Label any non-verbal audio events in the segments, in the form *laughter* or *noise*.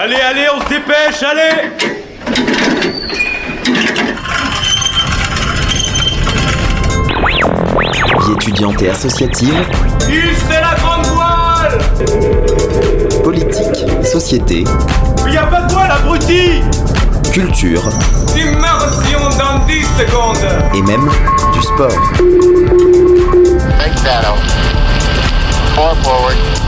Allez, allez, on se dépêche, allez. Vie étudiante et associative, c'est la grande voile. Politique, société, Mais y a pas de voile, abruti. Culture. Immersion dans 10 secondes. Et même du sport. Four forward. Four forward.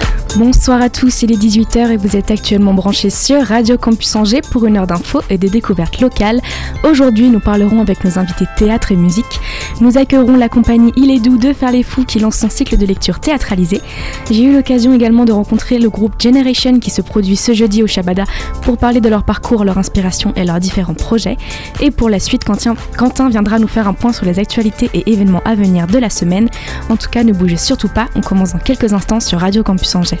Bonsoir à tous, il est 18h et vous êtes actuellement branchés sur Radio Campus Angers pour une heure d'infos et de découvertes locales. Aujourd'hui, nous parlerons avec nos invités théâtre et musique. Nous accueillerons la compagnie Il est doux de Faire les Fous qui lance son cycle de lecture théâtralisé. J'ai eu l'occasion également de rencontrer le groupe Generation qui se produit ce jeudi au Shabada pour parler de leur parcours, leur inspiration et leurs différents projets. Et pour la suite, Quentin, Quentin viendra nous faire un point sur les actualités et événements à venir de la semaine. En tout cas, ne bougez surtout pas, on commence dans quelques instants sur Radio Campus Angers.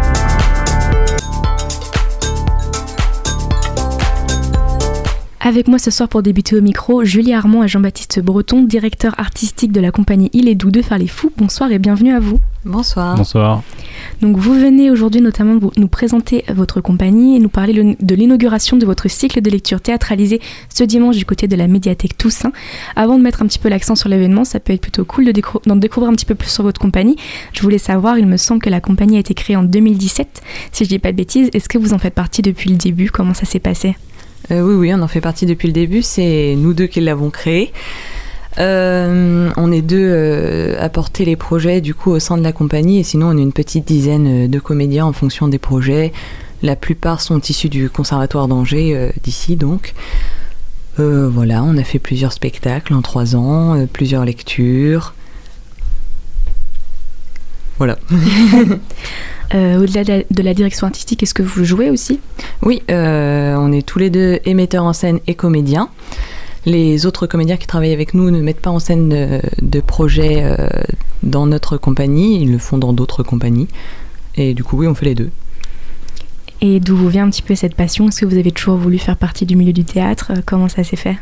Avec moi ce soir pour débuter au micro, Julie Armand et Jean-Baptiste Breton, directeur artistique de la compagnie Il est doux de faire les fous. Bonsoir et bienvenue à vous. Bonsoir. Bonsoir. Donc vous venez aujourd'hui notamment vous- nous présenter votre compagnie et nous parler le- de l'inauguration de votre cycle de lecture théâtralisé ce dimanche du côté de la médiathèque Toussaint. Avant de mettre un petit peu l'accent sur l'événement, ça peut être plutôt cool de décou- d'en découvrir un petit peu plus sur votre compagnie. Je voulais savoir, il me semble que la compagnie a été créée en 2017, si je dis pas de bêtises. Est-ce que vous en faites partie depuis le début? Comment ça s'est passé? Euh, oui, oui, on en fait partie depuis le début. C'est nous deux qui l'avons créé. Euh, on est deux euh, à porter les projets du coup au sein de la compagnie et sinon on est une petite dizaine de comédiens en fonction des projets. La plupart sont issus du conservatoire d'Angers d'ici donc. Voilà, on a fait plusieurs spectacles en trois ans, plusieurs lectures. Voilà. *laughs* Euh, Au-delà de la- de la direction artistique, est-ce que vous jouez aussi? Oui, euh, on est tous les deux émetteurs en scène et comédiens. Les autres comédiens qui travaillent avec nous ne mettent pas en scène de, de projets euh, dans notre compagnie, ils le font dans d'autres compagnies. Et du coup, oui, on fait les deux. Et d'où vous vient un petit peu cette passion? Est-ce que vous avez toujours voulu faire partie du milieu du théâtre? Comment ça s'est fait?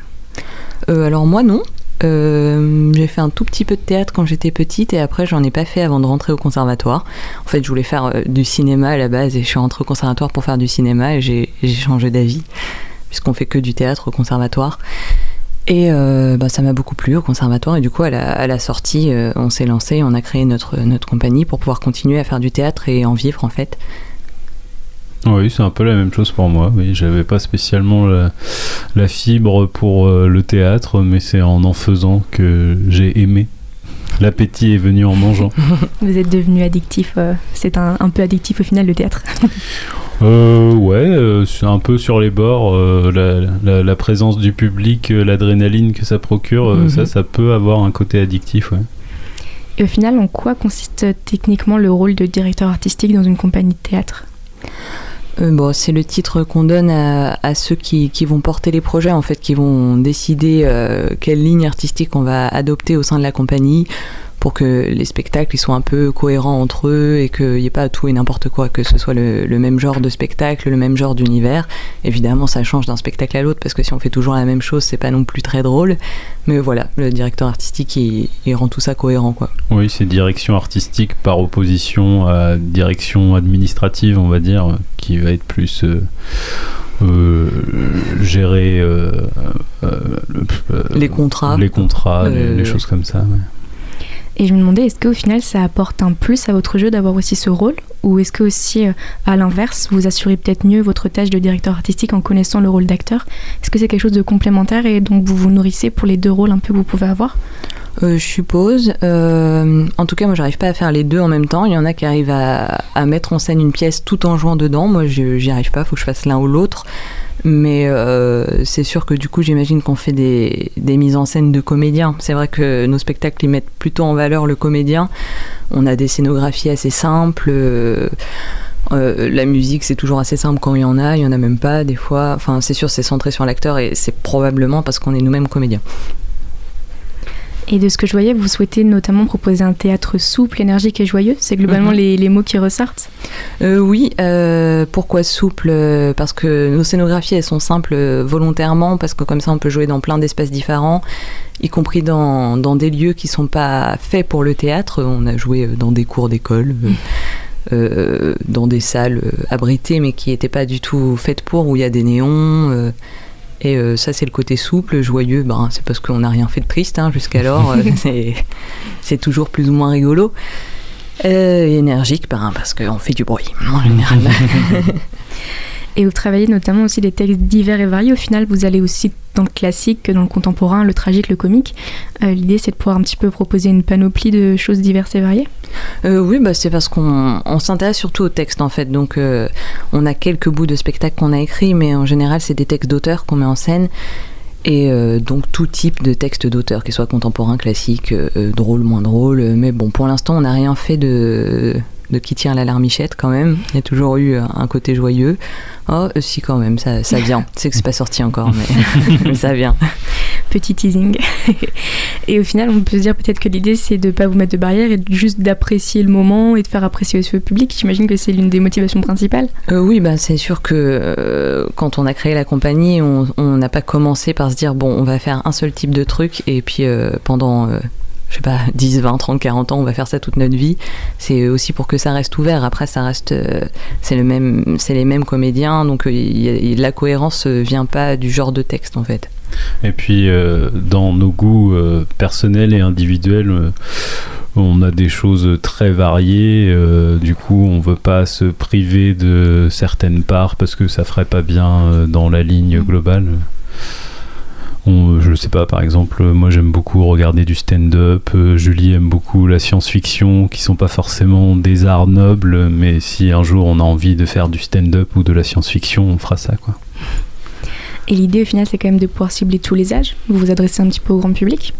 Alors moi, non. Euh, j'ai fait un tout petit peu de théâtre quand j'étais petite et après j'en ai pas fait avant de rentrer au conservatoire. En fait, je voulais faire euh, du cinéma à la base et je suis rentrée au conservatoire pour faire du cinéma et j'ai changé d'avis puisqu'on fait que du théâtre au conservatoire. Et euh, bah, ça m'a beaucoup plu au conservatoire et du coup à la, à la sortie euh, on s'est lancé, on a créé notre, notre compagnie pour pouvoir continuer à faire du théâtre et en vivre en fait. Oui, c'est un peu la même chose pour moi. Oui, j'avais pas spécialement la, la fibre pour euh, le théâtre, mais c'est en en faisant que j'ai aimé. L'appétit est venu en mangeant. *laughs* Vous êtes devenu addictif, euh, c'est un, un peu addictif au final le théâtre. *laughs* Euh, ouais, euh, c'est un peu sur les bords. euh, la, la- la présence du public, euh, l'adrénaline que ça procure, euh, Mhm. ça, ça peut avoir un côté addictif. Ouais. Et au final, en quoi consiste techniquement le rôle de directeur artistique dans une compagnie de théâtre? Euh, bon, c'est le titre qu'on donne à, ceux qui, qui vont porter les projets, en fait, qui vont décider euh, quelle ligne artistique on va adopter au sein de la compagnie pour que les spectacles ils soient un peu cohérents entre eux et qu'il n'y ait pas tout et n'importe quoi, que ce soit le, le même genre de spectacle, le même genre d'univers. Évidemment, ça change d'un spectacle à l'autre parce que si on fait toujours la même chose, c'est pas non plus très drôle. Mais voilà, le directeur artistique, il, il rend tout ça cohérent, quoi. Oui, c'est direction artistique par opposition à direction administrative, on va dire, qui va être plus euh, euh, gérer euh, euh, Les contrats. les contrats, les, les choses comme ça. ouais. Et je me demandais, est-ce qu'au final, ça apporte un plus à votre jeu d'avoir aussi ce rôle Ou est-ce que aussi, euh, à l'inverse, vous assurez peut-être mieux votre tâche de directeur artistique en connaissant le rôle d'acteur Est-ce que c'est quelque chose de complémentaire et donc vous vous nourrissez pour les deux rôles un peu que vous pouvez avoir Euh, je suppose. Euh, en tout cas, moi, j'arrive pas à faire les deux en même temps. Il y en a qui arrivent à, mettre en scène une pièce tout en jouant dedans. Moi, j'y arrive pas. Faut que je fasse l'un ou l'autre. Mais euh, c'est sûr que du coup, j'imagine qu'on fait des, mises en scène de comédiens. C'est vrai que nos spectacles, ils mettent plutôt en valeur le comédien. On a des scénographies assez simples. la musique, c'est toujours assez simple quand il y en a. Il y en a même pas des fois. Enfin, c'est sûr, c'est centré sur l'acteur et c'est probablement parce qu'on est nous-mêmes comédiens. Et de ce que je voyais, vous souhaitez notamment proposer un théâtre souple, énergique et joyeux. C'est globalement Mhm. les, les mots qui ressortent. Euh, oui, euh, pourquoi souple? Parce que nos scénographies, elles sont simples euh, volontairement, parce que comme ça, on peut jouer dans plein d'espaces différents, y compris dans, dans des lieux qui sont pas faits pour le théâtre. On a joué dans des cours d'école, euh, dans des salles abritées, mais qui n'étaient pas du tout faites pour, où il y a des néons. Et euh, ça, c'est le côté souple, joyeux. Ben, c'est parce qu'on n'a rien fait de triste hein, jusqu'alors. *laughs* euh, c'est- toujours plus ou moins rigolo. Euh, et énergique, ben, parce qu'on fait du bruit, en général. *laughs* Et vous travaillez notamment aussi des textes divers et variés. Au final, vous allez aussi dans le classique que dans le contemporain, le tragique, le comique. Euh, L'idée, c'est de pouvoir un petit peu proposer une panoplie de choses diverses et variées. Euh, oui, bah, c'est parce qu'on on s'intéresse surtout au texte en fait. Donc, euh, on a quelques bouts de spectacles qu'on a écrits, mais en général, c'est des textes d'auteurs qu'on met en scène. Et donc, tout type de texte d'auteur, qu'ils soient contemporains, classiques, drôles, moins drôles. Mais bon, pour l'instant, on n'a rien fait de, de qui tient la larmichette quand même. Il y a toujours eu un côté joyeux. Oh, euh, si, quand même, ça, ça vient. C'est que c'est pas sorti encore, mais, *laughs* mais ça vient. Petit teasing. et au final, on peut se dire peut-être que l'idée, c'est de ne pas vous mettre de barrière et juste d'apprécier le moment et de faire apprécier aussi au public. J'imagine que c'est l'une des motivations principales. Euh, oui, bah, c'est sûr que euh, quand on a créé la compagnie, on n'a pas commencé par se dire bon, on va faire un seul type de truc et puis euh, pendant, euh, je sais pas, 10, 20, 30, 40 ans, on va faire ça toute notre vie. C'est aussi pour que ça reste ouvert. Après, ça reste, euh, c'est le même, c'est les mêmes comédiens, donc euh, y la cohérence euh, vient pas du genre de texte en fait. Et puis, euh, dans nos goûts euh, personnels et individuels, euh, on a des choses très variées. du coup, on veut pas se priver de certaines parts parce que ça ferait pas bien dans la ligne globale. On- je sais pas, par exemple, moi j'aime beaucoup regarder du stand-up. euh, Julie aime beaucoup la science-fiction, qui sont pas forcément des arts nobles, mais si un jour on a envie de faire du stand-up ou de la science-fiction, on fera ça, quoi. Et l'idée, au final, c'est quand même de pouvoir cibler tous les âges. Vous vous adressez un petit peu au grand public.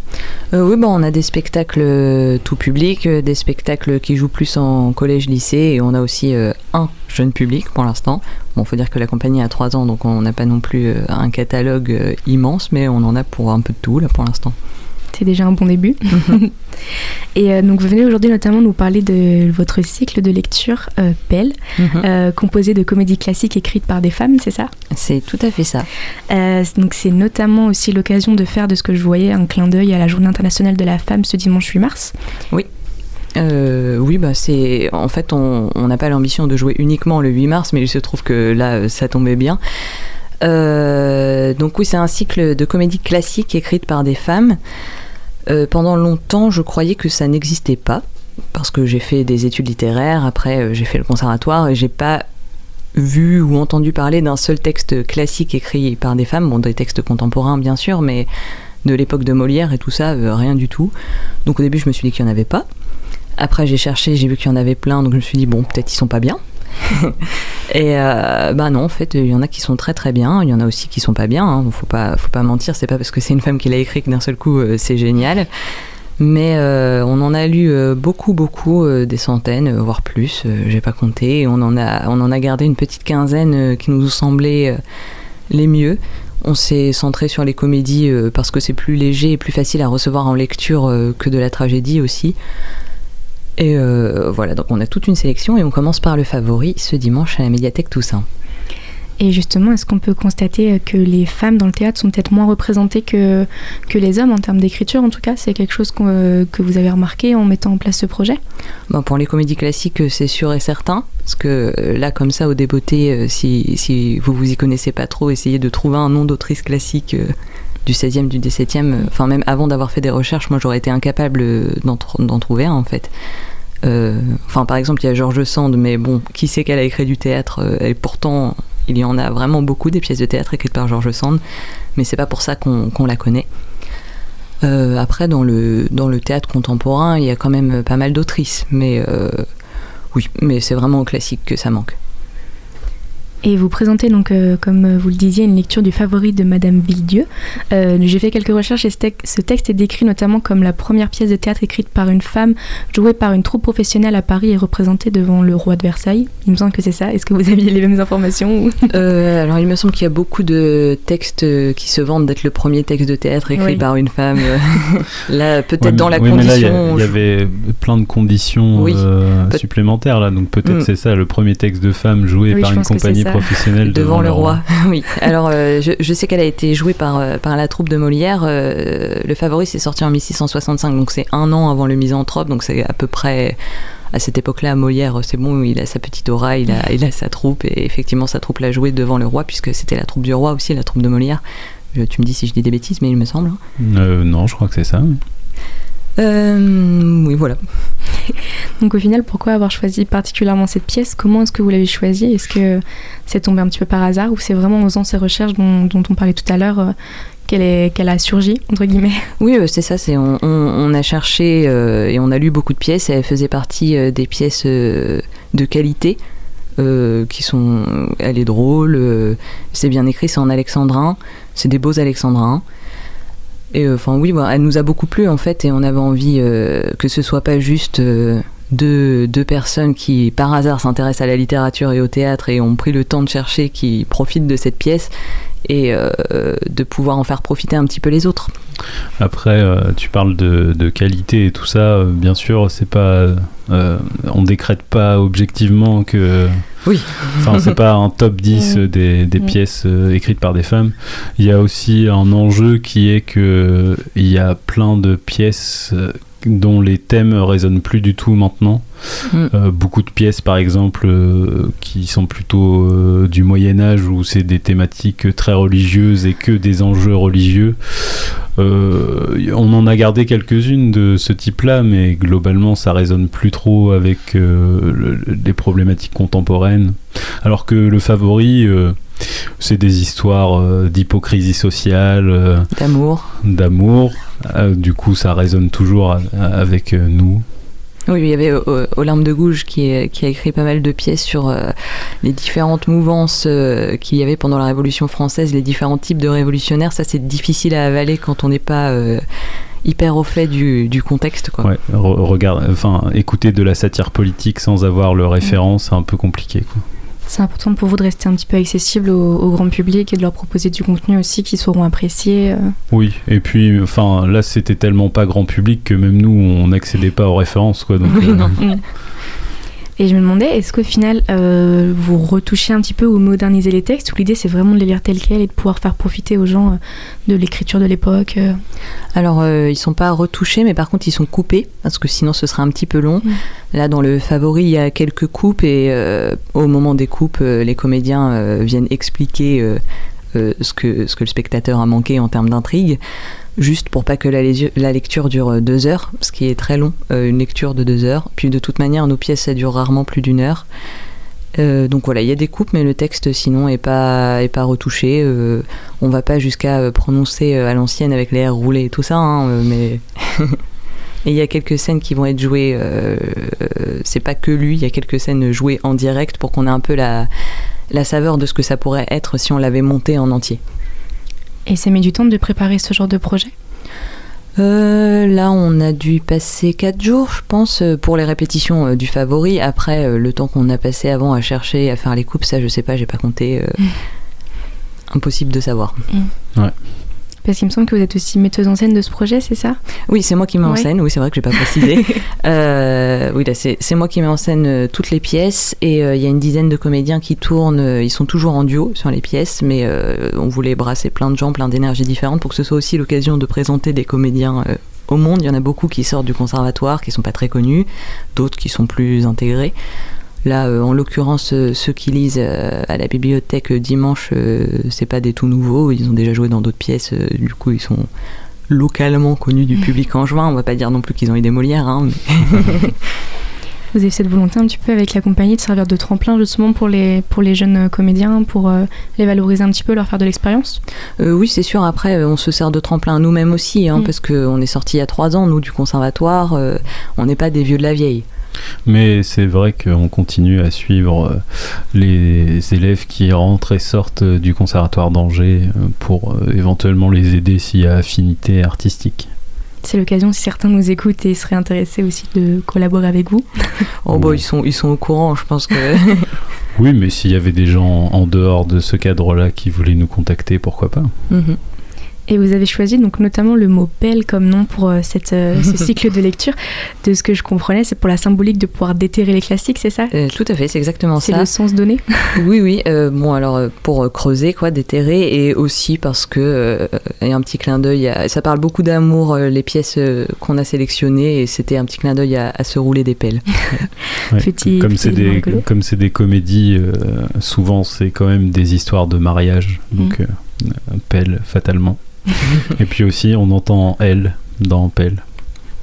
Euh, oui, bon, on a des spectacles euh, tout public, euh, des spectacles qui jouent plus en collège-lycée, et on a aussi un jeune public pour l'instant. Bon, faut dire que la compagnie a trois ans, donc on n'a pas non plus un catalogue immense, mais on en a pour un peu de tout là pour l'instant. C'est déjà un bon début. *laughs* et euh, donc, vous venez aujourd'hui notamment nous parler de votre cycle de lecture euh, Belle, euh, composé de comédies classiques écrites par des femmes, c'est ça? C'est tout à fait ça. Euh, donc c'est notamment aussi l'occasion de faire de ce que je voyais un clin d'œil à la Journée internationale de la femme ce dimanche 8 mars. Euh, oui, bah c'est en fait on n'a pas l'ambition de jouer uniquement le 8 mars, mais il se trouve que là ça tombait bien. Euh, donc oui, c'est un cycle de comédie classique écrite par des femmes. Euh, pendant longtemps, je croyais que ça n'existait pas parce que j'ai fait des études littéraires. Après, euh, j'ai fait le conservatoire et j'ai pas vu ou entendu parler d'un seul texte classique écrit par des femmes. Bon, des textes contemporains bien sûr, mais de l'époque de Molière et tout ça, euh, rien du tout. Donc au début, je me suis dit qu'il n'y en avait pas. Après, j'ai cherché, j'ai vu qu'il y en avait plein, donc je me suis dit, bon, peut-être ils sont pas bien. *laughs* et euh, bah non, en fait, il y en a qui sont très très bien, il y en a aussi qui sont pas bien, hein. faut, pas, faut pas mentir, c'est pas parce que c'est une femme qui l'a écrit que d'un seul coup euh, c'est génial. Mais euh, on en a lu beaucoup, beaucoup, des centaines, voire plus, j'ai pas compté. On en a, on en a gardé une petite quinzaine qui nous euh, les mieux. On s'est centré sur les comédies parce que c'est plus léger et plus facile à recevoir en lecture que de la tragédie aussi. Et euh, voilà, donc on a toute une sélection et on commence par le favori ce dimanche à la médiathèque Toussaint. Et justement, est-ce qu'on peut constater euh, que les femmes dans le théâtre sont peut-être moins représentées que, que les hommes en termes d'écriture En tout cas, c'est quelque chose euh, que vous avez remarqué en mettant en place ce projet? Bon, pour les comédies classiques, c'est sûr et certain. Parce que là, comme ça, au débeauté, si, si vous vous y connaissez pas trop, essayez de trouver un nom d'autrice classique du 16e, du 17e. euh, Enfin, même avant d'avoir fait des recherches, moi, j'aurais été incapable euh, d'en, tr- d'en trouver un, en fait. Euh, Enfin, par exemple, il y a George Sand, mais bon, qui sait qu'elle a écrit du théâtre Et pourtant, il y en a vraiment beaucoup des pièces de théâtre écrites par George Sand, mais c'est pas pour ça qu'on, la connaît. Après, dans le, dans le théâtre contemporain, il y a quand même pas mal d'autrices, mais oui, mais c'est vraiment au classique que ça manque. Et vous présentez donc, euh, comme vous le disiez, une lecture du favori de Madame Villedieu. Euh, J'ai fait quelques recherches et ce, texte est décrit notamment comme la première pièce de théâtre écrite par une femme, jouée par une troupe professionnelle à Paris et représentée devant le roi de Versailles. Il me semble que c'est ça. Est-ce que vous aviez les mêmes informations ou- *laughs* Euh, alors, il me semble qu'il y a beaucoup de textes euh, qui se vendent d'être le premier texte de théâtre écrit Oui. par une femme. euh, *laughs* là, peut-être Ouais, dans la oui, mais là, il y a- condition. il y, avait plein de conditions Oui. euh, supplémentaires là, donc peut-être Mm. c'est ça le premier texte de femme joué Oui, par une compagnie. Professionnelle devant le roi. *laughs* oui. Alors, euh, je, je sais qu'elle a été jouée par, euh, par la troupe de Molière. euh, le Favori s'est sorti en 1665, donc c'est un an avant le Misanthrope, donc c'est à peu près. À cette époque-là, Molière, c'est bon, il a sa petite aura, il a, il a sa troupe, et effectivement, sa troupe l'a joué devant le roi, puisque c'était la troupe du roi aussi, la troupe de Molière. Je- tu me dis si je dis des bêtises, mais il me semble. hein. Euh, non, je crois que c'est ça. Euh, oui, voilà. *laughs* Donc au final, pourquoi avoir choisi particulièrement cette pièce? Comment est-ce que vous l'avez choisie? Est-ce que c'est tombé un petit peu par hasard ou c'est vraiment en faisant ces recherches dont, on parlait tout à l'heure euh, qu'elle a surgi, entre guillemets? *laughs* Oui, euh, c'est ça. On, a cherché euh, et on a lu beaucoup de pièces. Et elle faisait partie des pièces de qualité qui sont. Elle est drôle. c'est bien écrit. C'est en alexandrin. C'est des beaux alexandrins. Et euh, enfin oui, voilà, elle nous a beaucoup plu en fait. Et on avait envie euh, que ce soit pas juste. euh, deux, deux personnes qui par hasard s'intéressent à la littérature et au théâtre et ont pris le temps de chercher, qui profitent de cette pièce et euh, de pouvoir en faire profiter un petit peu les autres. Après, euh, tu parles de, de qualité et tout ça. euh, bien sûr, c'est pas. on décrète pas objectivement que. Oui. Enfin, c'est pas un top *laughs* 10 Mhm. des, des pièces euh, écrites par des femmes. Il y a aussi un enjeu qui est que il y a plein de pièces dont les thèmes résonnent plus du tout maintenant. Mm. Euh, beaucoup de pièces, par exemple, euh, qui sont plutôt euh, du Moyen Âge où c'est des thématiques très religieuses et que des enjeux religieux. On en a gardé quelques-unes de ce type-là, mais globalement, ça résonne plus trop avec le- les problématiques contemporaines. Alors que le favori, c'est des histoires euh, d'hypocrisie sociale, euh, D'amour. d'amour. Euh, du coup, ça résonne toujours a- a- avec nous. Oui, il y avait Olympe de Gouges qui, a écrit pas mal de pièces sur les différentes mouvances qu'il y avait pendant la Révolution française, les différents types de révolutionnaires. Ça, c'est difficile à avaler quand on n'est pas hyper au fait du, du contexte. Quoi. Ouais, re- regarde, enfin, écouter de la satire politique sans avoir le référent, c'est un peu compliqué. Quoi. C'est important pour vous de rester un petit peu accessible au, au grand public et de leur proposer du contenu aussi qu'ils sauront apprécier. euh. Oui, et puis, enfin, là, c'était tellement pas grand public que même nous, on n'accédait pas aux références, quoi. Donc, Oui, euh, non. *laughs* Et je me demandais, est-ce qu'au final, euh, vous retouchez un petit peu ou modernisez les textes ou l'idée c'est vraiment de les lire tels quels et de pouvoir faire profiter aux gens euh, de l'écriture de l'époque euh? Alors, ils sont pas retouchés, mais par contre, ils sont coupés, parce que sinon, ce serait un petit peu long. Mm. Là, dans le favori, il y a quelques coupes, et au moment des coupes, les comédiens viennent expliquer euh, ce, que, ce que le spectateur a manqué en termes d'intrigue, juste pour pas que la, lecture dure euh, deux heures, ce qui est très long, euh, une lecture de deux heures. Puis, de toute manière, nos pièces, ça dure rarement plus d'une heure. Euh, donc voilà, il y a des coupes, mais le texte sinon est pas, est pas retouché. Euh, on va pas jusqu'à prononcer à l'ancienne avec les airs roulés et tout ça, hein, mais. *laughs* et il y a quelques scènes qui vont être jouées. c'est pas que lui, il y a quelques scènes jouées en direct pour qu'on ait un peu la, la saveur de ce que ça pourrait être si on l'avait monté en entier. Et ça met du temps de préparer ce genre de projet? Euh, là, on a dû passer 4 jours, je pense, euh, pour les répétitions euh, du favori. Après, euh, le temps qu'on a passé avant à chercher, à faire les coupes, ça, je sais pas, j'ai pas compté. euh, Impossible de savoir. Parce qu'il me semble que vous êtes aussi metteuse en scène de ce projet, c'est ça? Oui, c'est moi qui mets en scène. Oui, c'est vrai que j'ai pas précisé. *laughs* Euh, oui, là, c'est moi qui mets en scène euh, toutes les pièces et euh, il y a une dizaine de comédiens qui tournent. euh, Ils sont toujours en duo sur les pièces, mais euh, on voulait brasser plein de gens, plein d'énergies différentes pour que ce soit aussi l'occasion de présenter des comédiens au monde. Il y en a beaucoup qui sortent du conservatoire, qui sont pas très connus, d'autres qui sont plus intégrés. Là, euh, en l'occurrence, euh, ceux qui lisent euh, à la bibliothèque dimanche, c'est pas des tout nouveaux. Ils ont déjà joué dans d'autres pièces. du coup, ils sont localement connus du public angevin. On va pas dire non plus qu'ils ont eu des Molières. Hein, mais- *laughs* Vous avez cette volonté un petit peu avec la compagnie de servir de tremplin justement pour les, pour les jeunes comédiens, pour euh, les valoriser un petit peu, leur faire de l'expérience? Euh, oui, c'est sûr. Après, on se sert de tremplin nous-mêmes aussi, hein, Mm. parce qu'on est sortis il y a trois ans, nous, du conservatoire. euh, on n'est pas des vieux de la vieille. Mais c'est vrai qu'on continue à suivre euh, les élèves qui rentrent et sortent euh, du conservatoire d'Angers euh, pour éventuellement les aider s'il y a affinité artistique. C'est l'occasion si certains nous écoutent et seraient intéressés aussi de collaborer avec vous. Oh bah ils sont, ils sont au courant, je pense que... *laughs* Oui, mais s'il y avait des gens en dehors de ce cadre-là qui voulaient nous contacter, pourquoi pas Mhm. Et vous avez choisi donc notamment le mot belle comme nom pour euh, cette, euh, ce *laughs* cycle de lecture. De ce que je comprenais, c'est pour la symbolique de pouvoir déterrer les classiques, c'est ça? Euh, tout à fait, c'est exactement C'est ça. le sens donné? *laughs* Oui, oui. euh, bon, alors pour creuser, quoi, déterrer, et aussi parce que euh, a un petit clin d'œil. à- Ça parle beaucoup d'amour, les pièces euh, qu'on a sélectionnées, et c'était un petit clin d'œil à, à se rouler des pelles. *laughs* Ouais, Petit- comme petit c'est des comme c'est des comédies, euh, souvent c'est quand même des histoires de mariage, donc Mm. euh, pelle fatalement. Et puis aussi on entend elle dans pelle.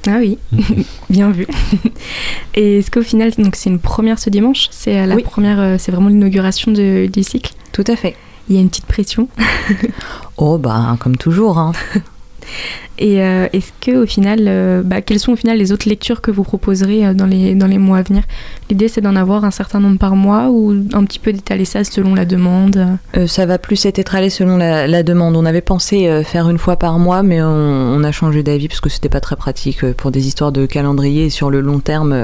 Ah oui, *laughs* bien vu. Et est-ce qu'au final, donc c'est une première ce dimanche? C'est la Oui. première, euh, c'est vraiment l'inauguration de- du cycle? Tout à fait. Il y a une petite pression? Oh, bah, comme toujours. Hein. *laughs* Et euh, est-ce que au final, euh, bah, quelles sont au final les autres lectures que vous proposerez euh, dans les dans les mois à venir? L'idée c'est d'en avoir un certain nombre par mois ou un petit peu d'étaler ça selon la demande? Euh, ça va plus être étalé selon la, la demande. On avait pensé faire une fois par mois, mais on, on a changé d'avis parce que c'était pas très pratique pour des histoires de calendrier. Et sur le long terme,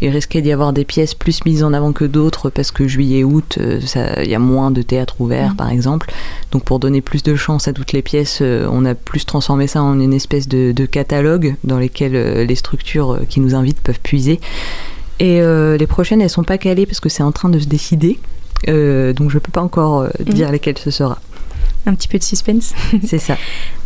il risquait d'y avoir des pièces plus mises en avant que d'autres parce que juillet-août, il y a moins de théâtre ouvert, Mhm. par exemple. Donc pour donner plus de chance à toutes les pièces, on a plus transformé ça en une espèce de, de catalogue dans lesquels euh, les structures euh, qui nous invitent peuvent puiser. Et euh, les prochaines, elles sont pas calées parce que c'est en train de se décider. Euh, donc je peux pas encore euh, dire lesquelles ce sera. Un petit peu de suspense. *laughs* C'est ça.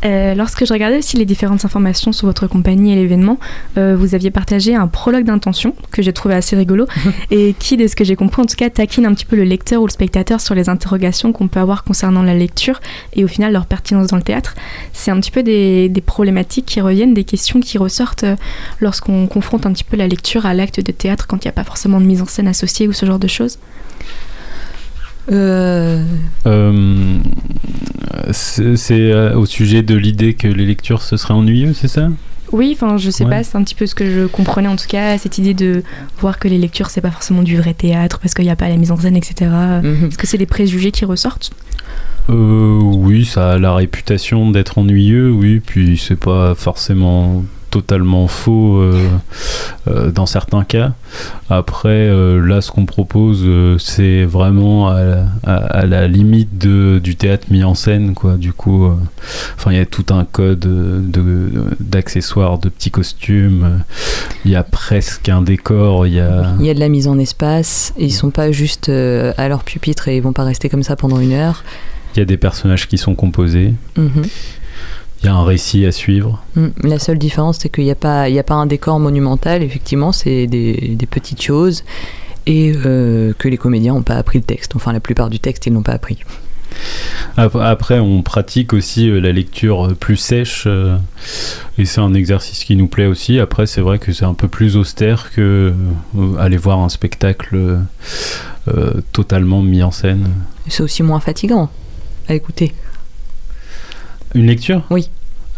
Euh, lorsque je regardais aussi les différentes informations sur votre compagnie et l'événement, euh, vous aviez partagé un prologue d'intention que j'ai trouvé assez rigolo *laughs* et qui, de ce que j'ai compris, en tout cas, taquine un petit peu le lecteur ou le spectateur sur les interrogations qu'on peut avoir concernant la lecture et au final leur pertinence dans le théâtre. C'est un petit peu des, des problématiques qui reviennent, des questions qui ressortent euh, lorsqu'on confronte un petit peu la lecture à l'acte de théâtre quand il n'y a pas forcément de mise en scène associée ou ce genre de choses. Euh, Euh, c'est euh, au sujet de l'idée que les lectures ce serait ennuyeux, c'est ça? Oui, enfin, je sais Ouais. pas, c'est un petit peu ce que je comprenais en tout cas, cette idée de voir que les lectures, c'est pas forcément du vrai théâtre parce qu'il n'y a pas la mise en scène, etc. mhm. Est-ce que c'est des préjugés qui ressortent? Euh, oui, ça a la réputation d'être ennuyeux, oui, puis c'est pas forcément totalement faux euh, euh, dans certains cas. Après, euh, là, ce qu'on propose, c'est vraiment à, à- à la limite de, du théâtre mis en scène, quoi. Du coup, enfin, il y a tout un code de- d'accessoires, de, petits costumes. Il y a presque un décor. Il y a Il y a de la mise en espace. Et ils sont pas juste à leur pupitre et ils vont pas rester comme ça pendant une heure. il y a des personnages qui sont composés. Mhm. Il y a un récit à suivre. Mm. La seule différence, c'est qu'il n'y a, pas- il y a pas un décor monumental, effectivement, c'est des, des petites choses. Et euh, que les comédiens n'ont pas appris le texte. Enfin, la plupart du texte, ils n'ont pas appris. Ap- Après, on pratique aussi euh, la lecture euh, plus sèche, et c'est un exercice qui nous plaît aussi. Après, c'est vrai que c'est un peu plus austère que aller voir un spectacle totalement mis en scène. C'est aussi moins fatigant à écouter. Une lecture? Oui.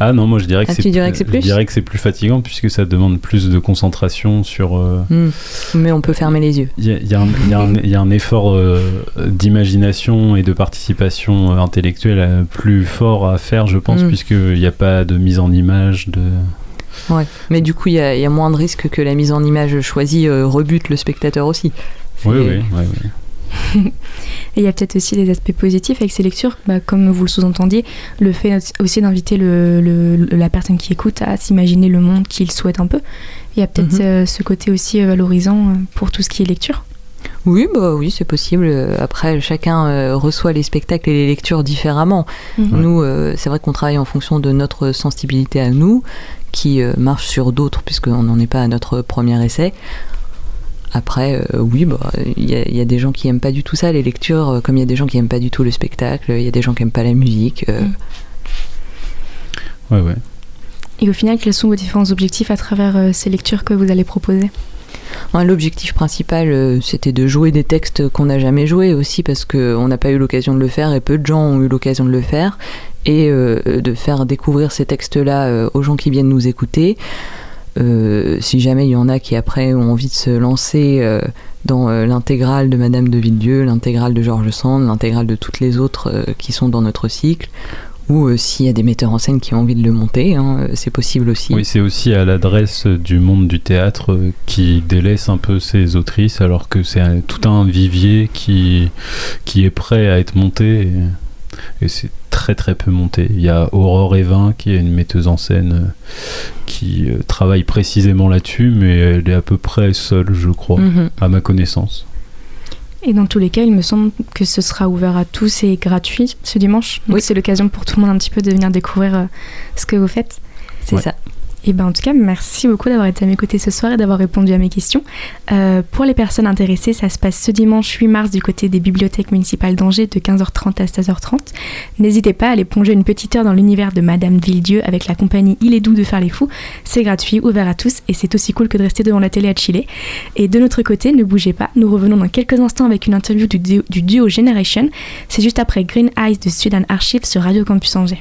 Ah non, moi je dirais que Ah, c'est plus plus? Fatigant puisque ça demande plus de concentration sur. euh, Mm. Mais on peut fermer les yeux. Il y, a- y un- y y a effort euh, d'imagination et de participation euh, intellectuelle euh, plus fort à faire, je pense, Mm. puisqu'il n'y a pas de mise en image, de. Ouais. Mais du coup, il y, a moins de risques que la mise en image choisie rebute le spectateur aussi. Oui, oui, oui, oui. *laughs* Et il y a peut-être aussi des aspects positifs avec ces lectures, bah, comme vous le sous-entendiez, le fait aussi d'inviter le, le- le- la personne qui écoute à s'imaginer le monde qu'il souhaite un peu. Il y a peut-être Mhm. euh, ce côté aussi euh, valorisant euh, pour tout ce qui est lecture. Oui, bah oui, c'est possible. Après, chacun euh, reçoit les spectacles et les lectures différemment. Mhm. Nous, euh, c'est vrai qu'on travaille en fonction de notre sensibilité à nous, qui euh, marche sur d'autres, puisqu'on n'en est pas à notre premier essai. Après, euh, oui, bah, il y, a- il y a des gens qui aiment pas du tout ça, les lectures, euh, comme il y a des gens qui aiment pas du tout le spectacle, il y a des gens qui aiment pas la musique. euh, Mm. Ouais, ouais. Et au final, quels sont vos différents objectifs à travers euh, ces lectures que vous allez proposer? Ouais, L'objectif principal, euh, c'était de jouer des textes qu'on n'a jamais joués aussi, parce qu'on n'a pas eu l'occasion de le faire et peu de gens ont eu l'occasion de le faire, et euh, de faire découvrir ces textes-là euh, aux gens qui viennent nous écouter. Si jamais il y en a qui après ont envie de se lancer dans l'intégrale de Madame de Villedieu, l'intégrale de Georges Sand, l'intégrale de toutes les autres qui sont dans notre cycle, ou euh, s'il y a des metteurs en scène qui ont envie de le monter, hein, euh, c'est possible aussi. Oui, c'est aussi à l'adresse du monde du théâtre euh, qui délaisse un peu ses autrices, alors que c'est tout un vivier qui, qui est prêt à être monté. Et, c'est très très peu monté. Il y a Aurore Evin qui est une metteuse en scène qui travaille précisément là-dessus, mais elle est à peu près seule, je crois, mhm. à ma connaissance. Et dans tous les cas, il me semble que ce sera ouvert à tous et gratuit ce dimanche. Donc oui. c'est l'occasion pour tout le monde un petit peu de venir découvrir euh, ce que vous faites. C'est ça. Et ben en tout cas, merci beaucoup d'avoir été à mes côtés ce soir et d'avoir répondu à mes questions. Euh, pour les personnes intéressées, ça se passe ce dimanche 8 mars du côté des bibliothèques municipales d'Angers de 15h30 à 16h30. N'hésitez pas à aller plonger une petite heure dans l'univers de Madame Villedieu avec la compagnie Il est doux de faire les fous. C'est gratuit, ouvert à tous et c'est aussi cool que de rester devant la télé à chiller. Et de notre côté, ne bougez pas, nous revenons dans quelques instants avec une interview du duo, du duo Generation. C'est juste après Green Eyes de Sudan Archive sur Radio Campus Angers.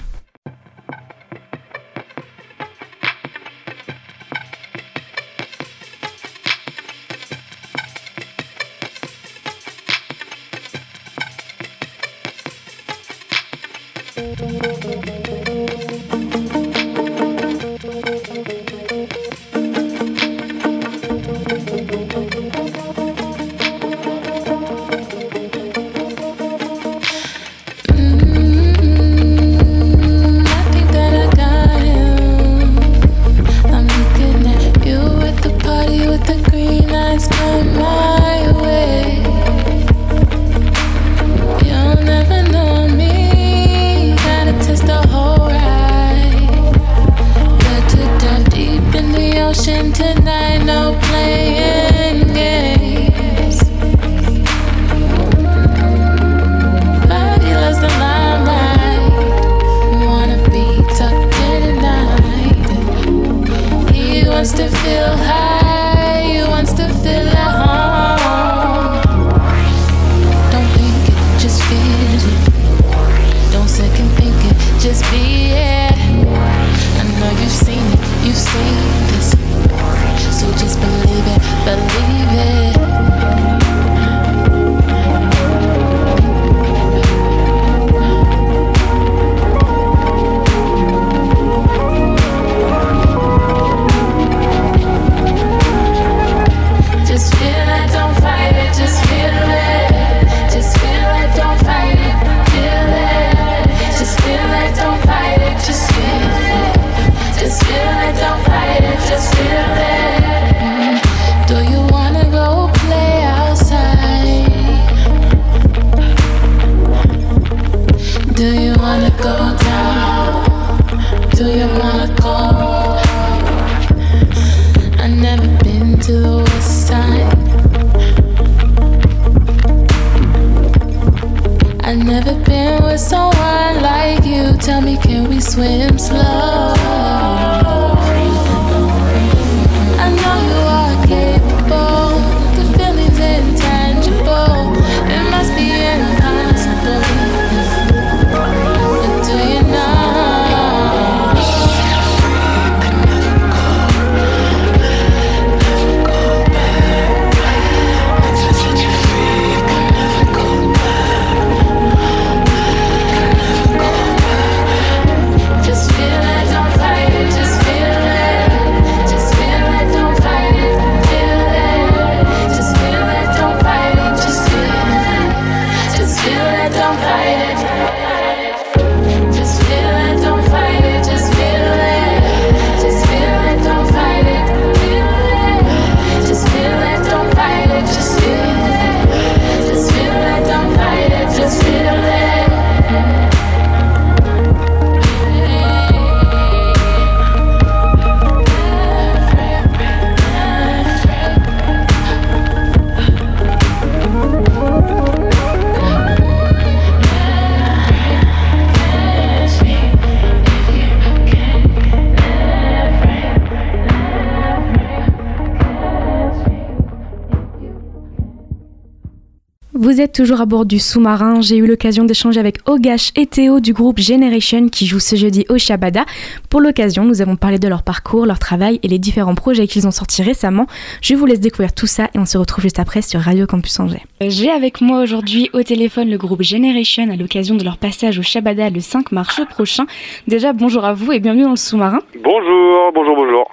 Vous êtes toujours à bord du sous-marin. J'ai eu l'occasion d'échanger avec Ogash et Théo du groupe Generation qui joue ce jeudi au Shabada. Pour l'occasion, nous avons parlé de leur parcours, leur travail et les différents projets qu'ils ont sortis récemment. Je vous laisse découvrir tout ça et on se retrouve juste après sur Radio Campus Angers. J'ai avec moi aujourd'hui au téléphone le groupe Generation à l'occasion de leur passage au Shabada le 5 mars prochain. Déjà, bonjour à vous et bienvenue dans le sous-marin. Bonjour, bonjour, bonjour.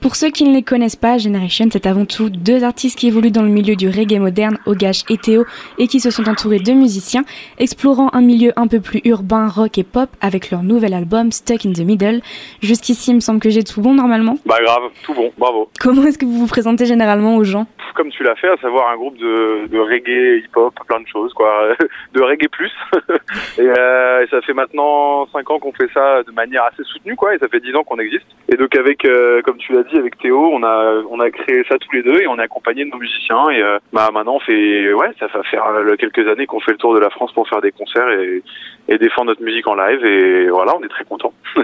Pour ceux qui ne les connaissent pas, Generation, c'est avant tout deux artistes qui évoluent dans le milieu du reggae moderne, Ogash et Théo, et qui se sont entourés de musiciens, explorant un milieu un peu plus urbain, rock et pop avec leur nouvel album Stuck in the Middle. Jusqu'ici, il me semble que j'ai tout bon normalement. Bah grave, tout bon, bravo. Comment est-ce que vous vous présentez généralement aux gens? Comme tu l'as fait, à savoir un groupe de, de reggae, hip-hop, plein de choses, quoi. *laughs* De reggae plus. *laughs* et, euh, et ça fait maintenant 5 ans qu'on fait ça de manière assez soutenue, quoi, et ça fait 10 ans qu'on existe. Et donc avec, euh, comme tu l'as dit, avec Théo, on a on a créé ça tous les deux et on est accompagné de nos musiciens et euh, bah maintenant on fait ouais ça va faire euh, quelques années qu'on fait le tour de la France pour faire des concerts et, et défendre notre musique en live et voilà on est très contents. *laughs*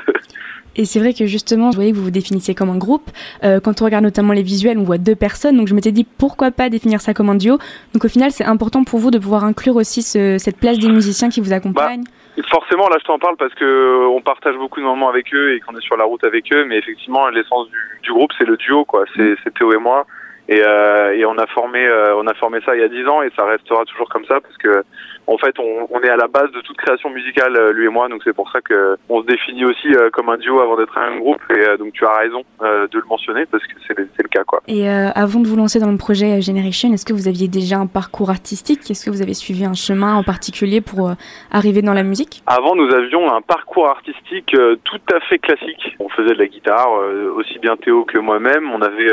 Et c'est vrai que justement, vous voyez que vous vous définissez comme un groupe. Euh, quand on regarde notamment les visuels, on voit deux personnes. Donc je m'étais dit pourquoi pas définir ça comme un duo? Donc au final, c'est important pour vous de pouvoir inclure aussi ce- cette place des musiciens qui vous accompagnent? Et Forcément, là, je t'en parle parce que euh, on partage beaucoup de moments avec eux et qu'on est sur la route avec eux. Mais effectivement, l'essence du, groupe, c'est le duo, quoi. C'est Théo et moi. Et, euh, et on a formé, euh, on a formé ça il y a 10 ans et ça restera toujours comme ça parce que, en fait, on, on est à la base de toute création musicale, euh, lui et moi. Donc c'est pour ça que on se définit aussi comme un duo avant d'être un groupe. Et donc tu as raison de le mentionner parce que c'est le, cas, quoi. Et avant de vous lancer dans le projet Generation, est-ce que vous aviez déjà un parcours artistique? Est-ce que vous avez suivi un chemin en particulier pour arriver dans la musique? Avant, nous avions un parcours artistique tout à fait classique. On faisait de la guitare, aussi bien Théo que moi-même. On avait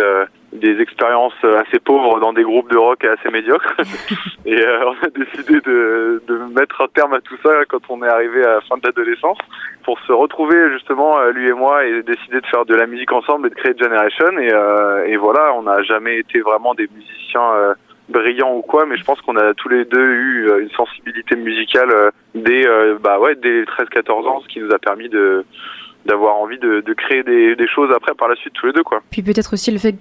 des expériences assez pauvres dans des groupes de rock assez médiocres. *laughs* et euh, on a décidé de, de mettre un terme à tout ça quand on est arrivé à la fin de l'adolescence pour se retrouver justement, euh, lui et moi, et décider de faire de la musique ensemble et de créer Generation. Et, euh, et voilà, on n'a jamais été vraiment des musiciens... euh, brillants ou quoi, mais je pense qu'on a tous les deux eu euh, une sensibilité musicale euh, dès, bah ouais, dès 13-14 ans, ce qui nous a permis de d'avoir envie de, de créer des, des choses après par la suite tous les deux quoi. Puis peut-être aussi le fait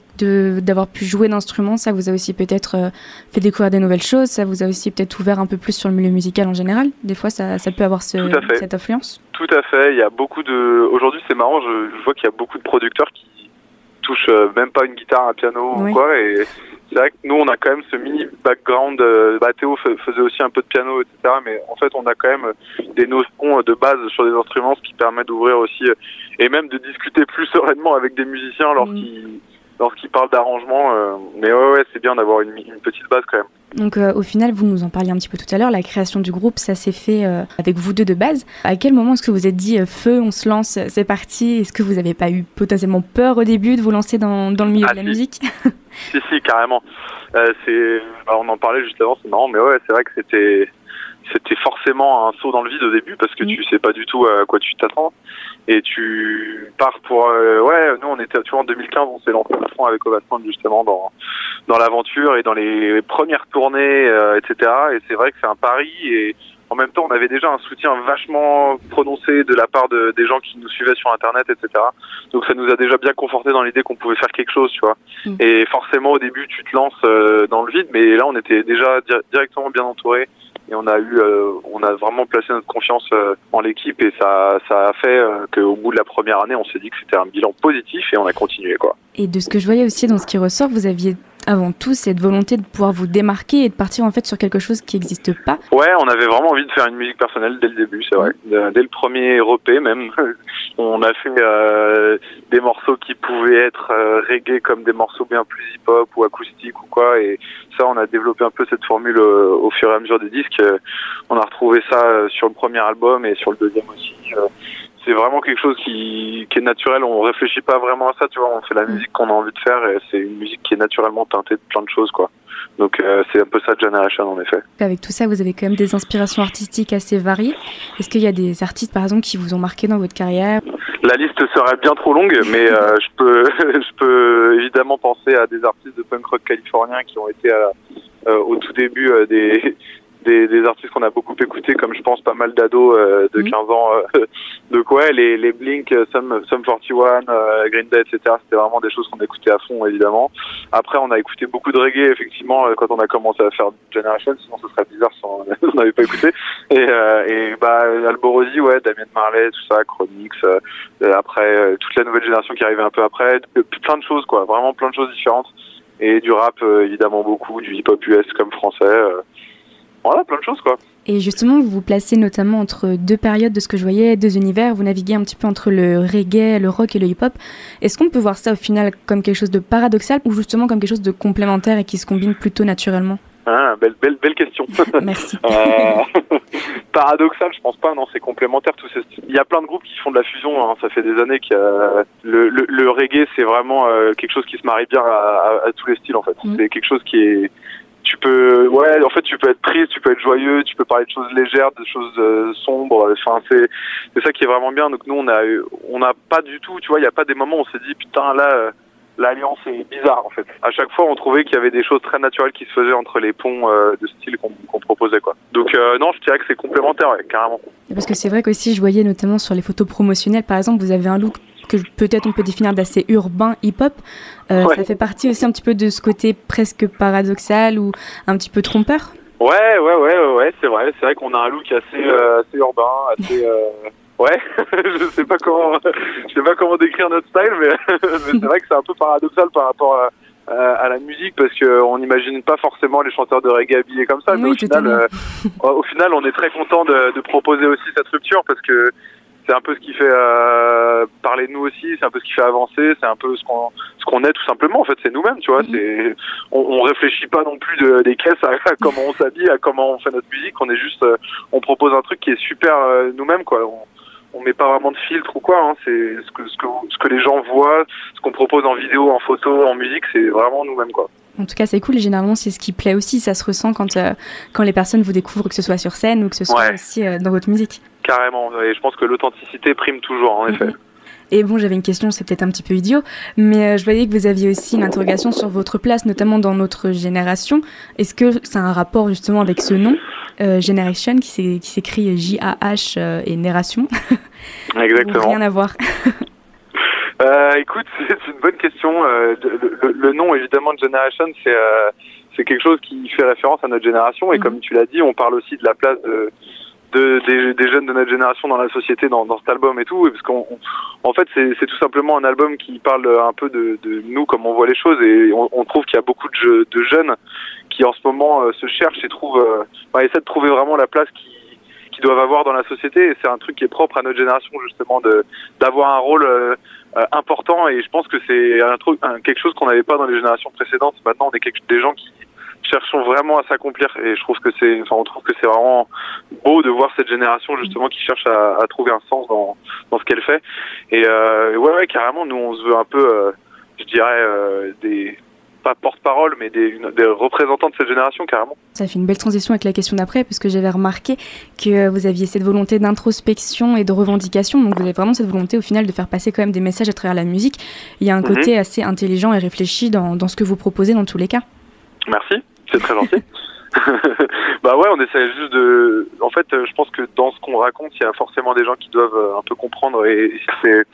d'avoir pu jouer d'instruments, ça vous a aussi peut-être euh, fait découvrir des nouvelles choses, ça vous a aussi peut-être ouvert un peu plus sur le milieu musical en général. Des fois, ça, ça peut avoir ce- cette influence. Tout à fait, il y a beaucoup de aujourd'hui c'est marrant, je, je vois qu'il y a beaucoup de producteurs qui touchent euh, même pas une guitare, un piano Oui. ou quoi et c'est vrai que nous on a quand même ce mini background euh, bah, Théo fais- faisait aussi un peu de piano etc mais en fait on a quand même euh, des notions de base sur des instruments ce qui permet d'ouvrir aussi euh, et même de discuter plus sereinement avec des musiciens lorsqu'ils lorsqu'ils parlent d'arrangement euh, mais ouais ouais c'est bien d'avoir une, une petite base quand même Donc euh, au final, vous nous en parliez un petit peu tout à l'heure, la création du groupe, ça s'est fait euh, avec vous deux de base. À quel moment est-ce que vous vous êtes dit feu, on se lance, c'est parti? Est-ce que vous n'avez pas eu potentiellement peur au début de vous lancer dans, dans le milieu Ah, de la si. musique? *laughs* Si, si, carrément. C'est, bah, on en parlait juste avant, c'est marrant, mais ouais, c'est vrai que c'était, c'était forcément un saut dans le vide au début parce que Mm. tu sais pas du tout à quoi tu t'attends et tu pars pour, euh, ouais, nous on était, tu vois, en 2015, on s'est lancé à fond avec Ovasman justement dans dans l'aventure et dans les premières tournées, euh, etc. Et c'est vrai que c'est un pari et en même temps, on avait déjà un soutien vachement prononcé de la part de, des gens qui nous suivaient sur Internet, etc. Donc ça nous a déjà bien conforté dans l'idée qu'on pouvait faire quelque chose, tu vois. Mm. Et forcément, au début, tu te lances euh, dans le vide, mais là, on était déjà di- directement bien entouré et on a eu, euh, on a vraiment placé notre confiance euh, en l'équipe et ça, ça a fait euh, qu'au bout de la première année, on s'est dit que c'était un bilan positif et on a continué, quoi. Et de ce que je voyais aussi dans ce qui ressort, vous aviez avant tout cette volonté de pouvoir vous démarquer et de partir en fait sur quelque chose qui n'existe pas. Ouais, on avait vraiment envie de faire une musique personnelle dès le début, c'est vrai. Dès le premier EP même, *laughs* on a fait euh, des morceaux qui pouvaient être euh, reggae comme des morceaux bien plus hip-hop ou acoustiques ou quoi. Et ça, on a développé un peu cette formule euh, au fur et à mesure des disques. Euh, On a retrouvé ça euh, sur le premier album et sur le deuxième aussi. Euh, C'est vraiment quelque chose qui, qui est naturel. On réfléchit pas vraiment à ça, tu vois. On fait la musique qu'on a envie de faire et c'est une musique qui est naturellement teintée de plein de choses, quoi. Donc euh, c'est un peu ça Generation en effet. Avec tout ça, vous avez quand même des inspirations artistiques assez variées. Est-ce qu'il y a des artistes par exemple qui vous ont marqué dans votre carrière? La liste serait bien trop longue, mais euh, *laughs* je peux *laughs* je peux évidemment penser à des artistes de punk rock californiens qui ont été à- euh, au tout début euh, des des, des artistes qu'on a beaucoup écoutés, comme je pense pas mal d'ados euh, de Mhm. 15 ans. euh, *laughs* donc ouais, les, les Blink, euh, Sum, Sum 41, euh, Green Day, etc. C'était vraiment des choses qu'on écoutait à fond, évidemment. Après, on a écouté beaucoup de reggae, effectivement, euh, quand on a commencé à faire Generation, sinon ce serait bizarre si on *laughs* n'avait pas écouté. Et, et bah, Alborosi, ouais, Damien Marley, tout ça, Chronix, après, toute la nouvelle génération qui arrivait un peu après, de- plein de choses, quoi, vraiment plein de choses différentes. Et du rap, évidemment, beaucoup, du hip-hop US comme français. Voilà, plein de choses, quoi. Et justement, vous vous placez notamment entre deux périodes de ce que je voyais, deux univers. Vous naviguez un petit peu entre le reggae, le rock et le hip-hop. Est-ce qu'on peut voir ça au final comme quelque chose de paradoxal ou justement comme quelque chose de complémentaire et qui se combine plutôt naturellement? Ah, belle, belle, belle question. *laughs* Merci. Euh, *laughs* paradoxal, je pense pas. Non, c'est complémentaire tous ces styles. Il y a plein de groupes qui font de la fusion. hein. Ça fait des années que euh, le, le, le reggae, c'est vraiment euh, quelque chose qui se marie bien à, à- à tous les styles en fait. Mhm. C'est quelque chose qui est tu peux ouais en fait tu peux être triste tu peux être joyeux tu peux parler de choses légères de choses euh, sombres. Enfin c'est c'est ça qui est vraiment bien. Donc nous on a on n'a pas du tout tu vois il y a pas des moments où on s'est dit putain là euh, l'alliance est bizarre en fait. À chaque fois on trouvait qu'il y avait des choses très naturelles qui se faisaient entre les ponts euh, de style qu'on qu'on proposait quoi. Donc euh, non je dirais que c'est complémentaire carrément. Parce que c'est vrai qu'aussi, je voyais notamment sur les photos promotionnelles, par exemple, vous avez un look que peut-être on peut définir d'assez urbain hip-hop. Euh, Ouais. Ça fait partie aussi un petit peu de ce côté presque paradoxal ou un petit peu trompeur. Ouais, ouais, ouais, ouais, c'est vrai. C'est vrai qu'on a un look assez, euh, assez urbain, assez. euh, *laughs* Ouais, *laughs* je sais pas comment, je sais pas comment décrire notre style, mais, *laughs* mais c'est vrai que c'est un peu paradoxal par rapport à, la musique parce que on n'imagine pas forcément les chanteurs de reggae habillés comme ça. mais au final, euh, au final, on est très content de, de proposer aussi cette rupture parce que c'est un peu ce qui fait euh, parler de nous aussi, c'est un peu ce qui fait avancer, c'est un peu ce qu'on ce qu'on est tout simplement. En fait, c'est nous-mêmes, tu vois. Mhm. C'est on, on réfléchit pas non plus de, des caisses à, à comment on s'habille, à comment on fait notre musique. On est juste, euh, on propose un truc qui est super euh, nous-mêmes, quoi. On, on met pas vraiment de filtre ou quoi. Hein. C'est ce que, ce que ce que les gens voient, ce qu'on propose en vidéo, en photo, en musique, c'est vraiment nous-mêmes, quoi. En tout cas, c'est cool et généralement, c'est ce qui plaît aussi. Ça se ressent quand, euh, quand les personnes vous découvrent, que ce soit sur scène ou que ce soit Ouais. aussi euh, dans votre musique. Carrément. Et je pense que l'authenticité prime toujours, en effet. Mhm. Et bon, j'avais une question, c'est peut-être un petit peu idiot, mais euh, je voyais que vous aviez aussi une interrogation sur votre place, notamment dans notre génération. Est-ce que ça a un rapport justement avec ce nom, euh, Generation, qui s'é- qui s'écrit J-A-H euh, et Nération Ou *laughs* Exactement. Rien à voir. *laughs* Euh, écoute, c'est une bonne question. Le, le- le nom, évidemment, de Generation, c'est c'est quelque chose qui fait référence à notre génération. Et Mhm. comme tu l'as dit, on parle aussi de la place de, de- des, des jeunes de notre génération dans la société, dans, dans cet album et tout. Et parce qu'en en fait, c'est tout simplement un album qui parle un peu de, de nous, comme on voit les choses. Et on, on trouve qu'il y a beaucoup de, de jeunes qui, en ce moment, euh, se cherchent et trouvent, euh, essaient de trouver vraiment la place qui qu'ils doivent avoir dans la société et c'est un truc qui est propre à notre génération justement de d'avoir un rôle euh, euh, important et je pense que c'est un truc un- quelque chose qu'on n'avait pas dans les générations précédentes maintenant on est quelque, des gens qui cherchons vraiment à s'accomplir et je trouve que c'est enfin on trouve que c'est vraiment beau de voir cette génération justement qui cherche à, à trouver un sens dans dans ce qu'elle fait et euh, ouais ouais carrément nous on se veut un peu euh, je dirais euh, des pas porte-parole mais des, une- des représentants de cette génération carrément Ça fait une belle transition avec la question d'après, parce que j'avais remarqué que vous aviez cette volonté d'introspection et de revendication. Donc vous avez vraiment cette volonté au final de faire passer quand même des messages à travers la musique. Il y a un Mhm. côté assez intelligent et réfléchi dans, dans ce que vous proposez dans tous les cas. Merci, c'est très gentil. *laughs* bah ouais, on essaie juste de. En fait, euh, je pense que dans ce qu'on raconte, il y a forcément des gens qui doivent euh, un peu comprendre et c'est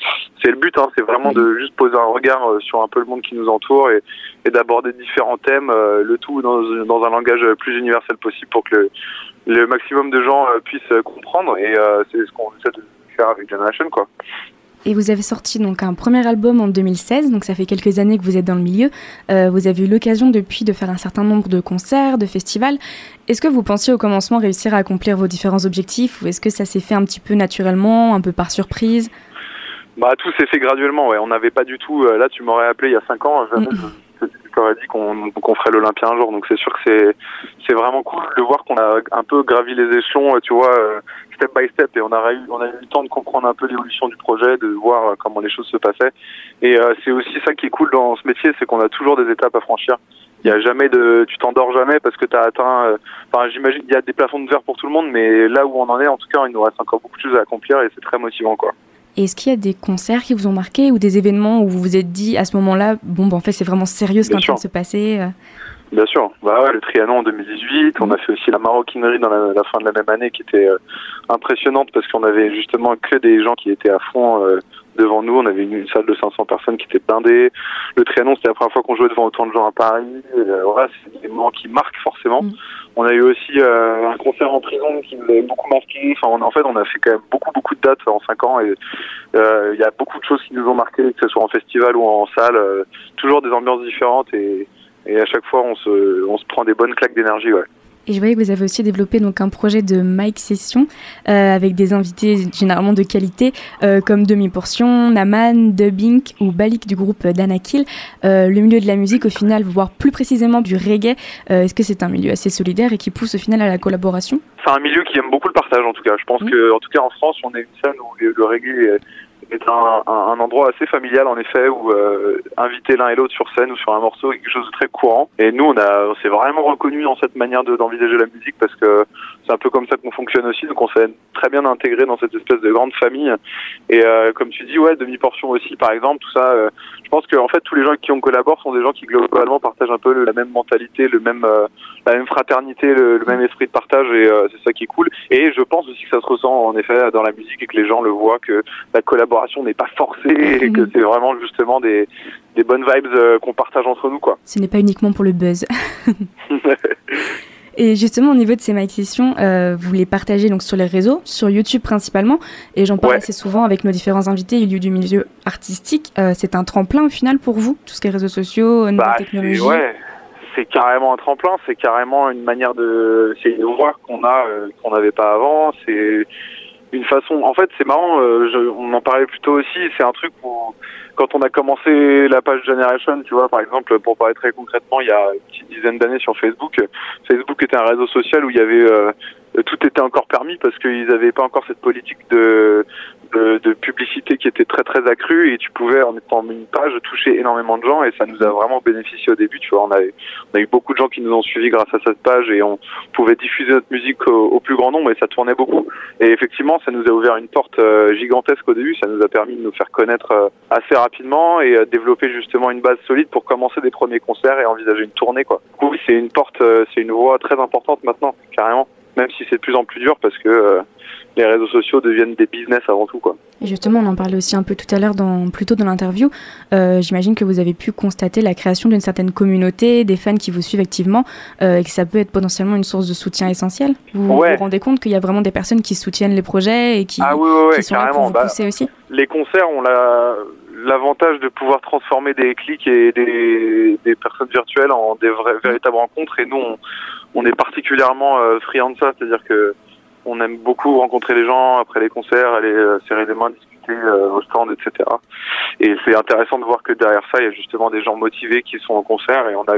c'est le but. Hein, c'est vraiment de juste poser un regard euh, sur un peu le monde qui nous entoure et, d'aborder différents thèmes, le tout dans, dans un langage plus universel possible pour que le, maximum de gens puissent comprendre. Et c'est ce qu'on essaie de faire avec Generation, quoi. Et vous avez sorti donc un premier album en 2016, donc ça fait quelques années que vous êtes dans le milieu. Euh, vous avez eu l'occasion depuis de faire un certain nombre de concerts, de festivals. Est-ce que vous pensiez au commencement réussir à accomplir vos différents objectifs ou est-ce que ça s'est fait un petit peu naturellement, un peu par surprise? Bah tout s'est fait graduellement, ouais. On n'avait pas du tout. euh, là, tu m'aurais appelé il y a cinq ans, jamais Mhm. je, je t'aurais dit qu'on ferait l'Olympia un jour. Donc c'est sûr que c'est c'est vraiment cool de voir qu'on a un peu gravi les échelons, euh, tu vois, euh, step by step, et on a eu on a eu le temps de comprendre un peu l'évolution du projet, de voir euh, comment les choses se passaient. Et euh, c'est aussi ça qui est cool dans ce métier, c'est qu'on a toujours des étapes à franchir. Il y a jamais de, tu t'endors jamais parce que tu as atteint. euh, Enfin, j'imagine il y a des plafonds de verre pour tout le monde, mais là où on en est, en tout cas, il nous reste encore beaucoup de choses à accomplir et c'est très motivant, quoi. Est-ce qu'il y a des concerts qui vous ont marqué ou des événements où vous vous êtes dit à ce moment-là, bon, ben, en fait, c'est vraiment sérieux ce qui est en train de se passer Bien sûr. Bah ouais, le Trianon en 2018. On a fait aussi la maroquinerie dans la, la fin de la même année qui était euh, impressionnante parce qu'on avait justement que des gens qui étaient à fond euh, devant nous. On avait une, une salle de 500 personnes qui était blindée. Le Trianon, c'était la première fois qu'on jouait devant autant de gens à Paris. Euh, voilà, c'est des moments qui marquent forcément. Mm. On a eu aussi euh, un concert en prison qui nous avait beaucoup marqué. Enfin, on- en fait, on a fait quand même beaucoup, beaucoup de dates en 5 ans et euh, il y a beaucoup de choses qui nous ont marqué, que ce soit en festival ou en salle. euh, toujours des ambiances différentes et, et à chaque fois, on se, on se prend des bonnes claques d'énergie. Ouais. Et je voyais que vous avez aussi développé donc un projet de mic session euh, avec des invités généralement de qualité euh, comme Demi Portion, Naman, Dubbing ou Balik du groupe Danakil. Euh, le milieu de la musique au final, voire plus précisément du reggae, est-ce que c'est un milieu assez solidaire et qui pousse au final à la collaboration? C'est un milieu qui aime beaucoup le partage en tout cas. Je pense Mhm. que en tout cas en France, on est une scène où le, le reggae est, un, un, endroit assez familial en effet où euh, inviter l'un et l'autre sur scène ou sur un morceau est quelque chose de très courant. Et nous, on a, on s'est vraiment reconnu dans cette manière de- d'envisager la musique parce que c'est un peu comme ça qu'on fonctionne aussi. Donc on s'est très bien intégré dans cette espèce de grande famille. Et euh, comme tu dis, ouais, demi portion aussi par exemple, tout ça. euh, je pense que en fait tous les gens qui on collabore sont des gens qui globalement partagent un peu la même mentalité, le même euh, la même fraternité, le, le même esprit de partage et euh, c'est ça qui est cool. Et je pense aussi que ça se ressent en effet dans la musique et que les gens le voient que la collaboration n'est pas forcée et que Mhm. c'est vraiment justement des, des bonnes vibes euh, qu'on partage entre nous quoi. Ce n'est pas uniquement pour le buzz. *laughs* Et justement, au niveau de ces mic sessions, euh, vous les partagez donc sur les réseaux, sur YouTube principalement, et j'en parle Ouais. assez souvent avec nos différents invités issus du milieu artistique. Euh, c'est un tremplin au final pour vous, tout ce qui est réseaux sociaux, nouvelles Bah, technologies. c'est- ouais, c'est carrément un tremplin, c'est carrément une manière de, c'est une voie qu'on a euh, qu'on n'avait pas avant. C'est une façon. En fait, c'est marrant. euh, on en parlait plus tôt aussi. C'est un truc où quand on a commencé la page Generation, tu vois, par exemple, pour parler très concrètement, il y a une petite dizaine d'années sur Facebook, Facebook était un réseau social où il y avait euh, tout était encore permis parce qu'ils n'avaient pas encore cette politique de, de de publicité qui était très très accrue et tu pouvais en étant une page toucher énormément de gens et ça nous a vraiment bénéficié au début. Tu vois, on a on a eu beaucoup de gens qui nous ont suivis grâce à cette page et on pouvait diffuser notre musique au, plus grand nombre et ça tournait beaucoup. Et effectivement, ça nous a ouvert une porte euh, gigantesque au début. Ça nous a permis de nous faire connaître euh, assez rapidement et euh, développer justement une base solide pour commencer des premiers concerts et envisager une tournée. Quoi. Du coup, c'est une porte, euh, c'est une voie très importante maintenant, carrément. Même si c'est de plus en plus dur parce que euh, les réseaux sociaux deviennent des business avant tout. Quoi. Et justement, on en parlait aussi un peu tout à l'heure, dans, plus tôt dans l'interview. Euh, J'imagine que vous avez pu constater la création d'une certaine communauté, des fans qui vous suivent activement, euh, et que ça peut être potentiellement une source de soutien essentiel. Vous Ouais. vous rendez compte qu'il y a vraiment des personnes qui soutiennent les projets et qui, Ah oui, oui, oui, qui sont là pour carrément. vous Bah, pousser aussi? les concerts ont la- l'avantage de pouvoir transformer des clics et des, des personnes virtuelles en des vraies, véritables rencontres. Et nous, on, on est particulièrement euh, friands de ça, c'est-à-dire que on aime beaucoup rencontrer les gens après les concerts, aller euh, serrer les mains, discuter euh, au stand, etc. Et c'est intéressant de voir que derrière ça, il y a justement des gens motivés qui sont au concert. Et on a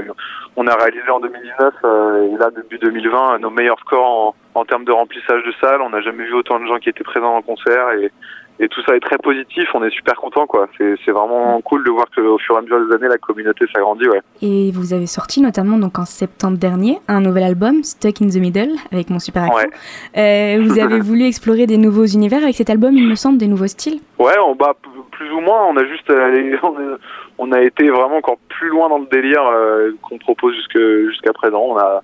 on a réalisé en 2019 euh, et là depuis 2020 nos meilleurs scores en, en termes de remplissage de salles. On n'a jamais vu autant de gens qui étaient présents le concert et et tout ça est très positif, on est super content quoi. C'est vraiment cool de voir qu'au fur et à mesure des années la communauté s'agrandit ouais. Et vous avez sorti notamment donc en septembre dernier un nouvel album, Stuck in the Middle, avec mon super accent. Ouais. Euh, vous avez *laughs* voulu explorer des nouveaux univers avec cet album, il me semble, des nouveaux styles. Ouais, on bat plus ou moins, on a juste allé- *laughs* on a, on a été vraiment encore plus loin dans le délire euh, qu'on propose jusque jusqu'à présent. On a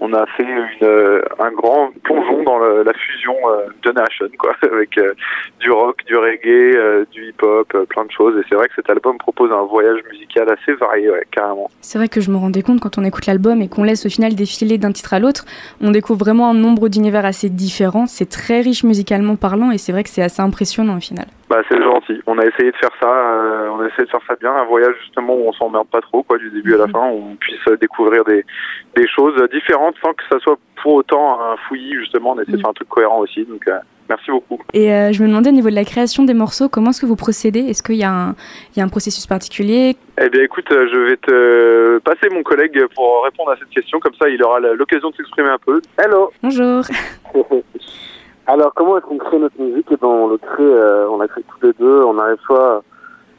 on a fait euh, un grand plongeon dans la fusion euh, Generation quoi *laughs* avec euh, du rock, du reggae, du hip-hop, plein de choses et c'est vrai que cet album propose un voyage musical assez varié carrément. C'est vrai que je me rendais compte quand on écoute l'album et qu'on laisse au final défiler d'un titre à l'autre, on découvre vraiment un nombre d'univers assez différents. C'est très riche musicalement parlant et c'est vrai que c'est assez impressionnant au final. Bah c'est gentil. On a essayé de faire ça, euh, on a essayé de faire ça bien, un voyage justement où on s'emmerde pas trop quoi du début à la fin, où on puisse euh, découvrir des des choses différentes sans que ça soit pour autant un fouillis justement. On essaie de faire un truc cohérent aussi. Donc euh, merci beaucoup. Et euh, je me demandais au niveau de la création des morceaux, comment est-ce que vous procédez? Est-ce qu'il y, a un- il y a un processus particulier? Eh bien écoute, je vais te passer mon collègue pour répondre à cette question. Comme ça, il aura l'occasion de s'exprimer un peu. Hello. Bonjour *laughs* Alors, comment est-ce qu'on crée notre musique? Eh ben, on le crée, euh, on la crée tous les deux. On arrive soit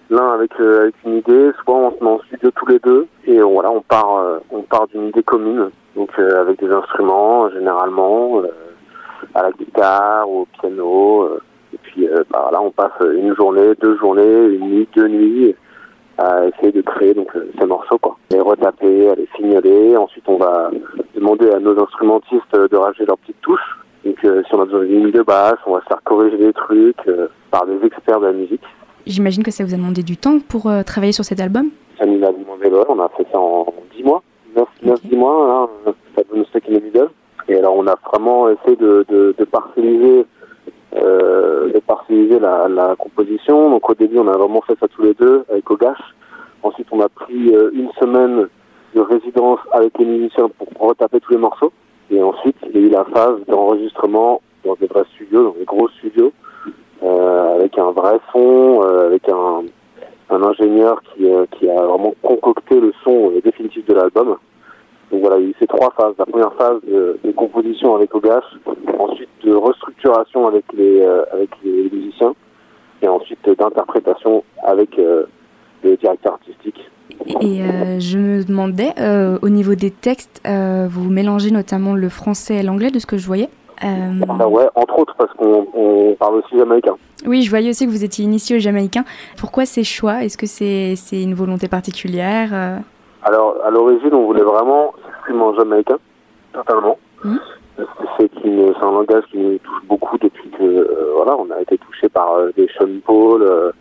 l'un avec, euh, avec une idée, soit on se met en studio tous les deux et voilà, on part, euh, on part d'une idée commune. Donc, euh, avec des instruments généralement, à la guitare ou au piano. et puis, bah, là, on passe une journée, deux journées, une nuit, deux nuits à essayer de créer donc ces morceaux quoi. Les retaper, à les signaler. Ensuite, on va demander à nos instrumentistes de rajouter leurs petites touches. Donc, euh, si on a besoin d'une ligne de basse, on va se faire corriger des trucs euh, par des experts de la musique. J'imagine que ça vous a demandé du temps pour euh, travailler sur cet album? Ça nous a demandé, ouais, on a fait ça en 10 mois, 9, Ok. 9-10 mois, hein, ça donne the Middle. Et alors, on a vraiment essayé de, de, de parcelliser, euh, de parcelliser la, la composition. Donc, au début, on a vraiment fait ça tous les deux avec Ogash. Ensuite, on a pris euh, une semaine de résidence avec les musiciens pour retaper tous les morceaux. Et ensuite, il y a eu la phase d'enregistrement dans des vrais studios, dans des gros studios, euh, avec un vrai son, euh, avec un, un ingénieur qui, euh, qui a vraiment concocté le son définitif de l'album. Donc voilà, il y a eu ces trois phases. La première phase de, composition avec Ogash, ensuite de restructuration avec les, avec les musiciens, et ensuite d'interprétation avec le directeur artistique. Et euh, je me demandais, euh, au niveau des textes, euh, vous mélangez notamment le français et l'anglais de ce que je voyais. Enfin, ouais, entre autres parce qu'on on parle aussi jamaïcain. oui, je voyais aussi que vous étiez initié au jamaïcain. Pourquoi ces choix? Est-ce que c'est c'est une volonté particulière Alors, à l'origine, on voulait vraiment s'exprimer en jamaïcain, totalement. Parce que C'est un langage qui nous touche beaucoup depuis que, voilà, on a été touché par des Sean Paul,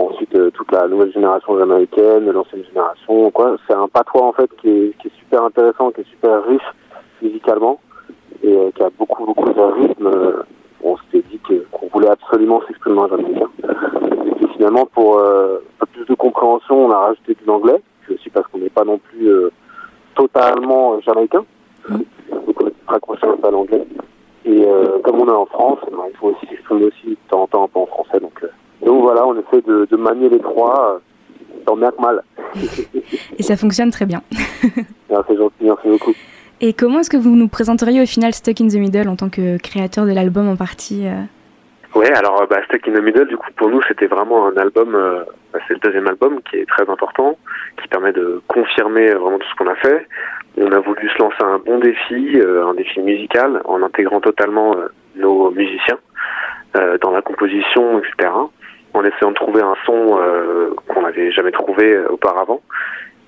ensuite euh, toute la nouvelle génération jamaïcaine, l'ancienne génération, quoi. C'est un patois, en fait, qui est, super intéressant, qui est super riche musicalement, et euh, qui a beaucoup, beaucoup de rythme. On s'était dit qu'on voulait absolument s'exprimer en jamaïcain. Et puis finalement, pour euh, un peu plus de compréhension, on a rajouté de l'anglais, aussi parce qu'on n'est pas non plus totalement jamaïcain. Donc on est raccroché un peu à l'anglais. Et comme on est en France, ben, il faut aussi s'exprimer aussi de temps en temps un peu en français. Donc, donc voilà, on essaie de, de manier les trois, euh, tant bien que mal. *laughs* Et ça fonctionne très bien. *laughs* Merci gentil, merci beaucoup. Et comment est-ce que vous nous présenteriez au final Stuck in the Middle en tant que créateur de l'album en partie euh? Ouais, alors euh, bah, Stuck in the Middle, du coup, pour nous, c'était vraiment un album, euh, bah, c'est le deuxième album qui est très important, qui permet de confirmer vraiment tout ce qu'on a fait. On a voulu se lancer un bon défi, euh, un défi musical, en intégrant totalement euh, nos musiciens euh, dans la composition, etc., en essayant de trouver un son euh, qu'on n'avait jamais trouvé euh, auparavant.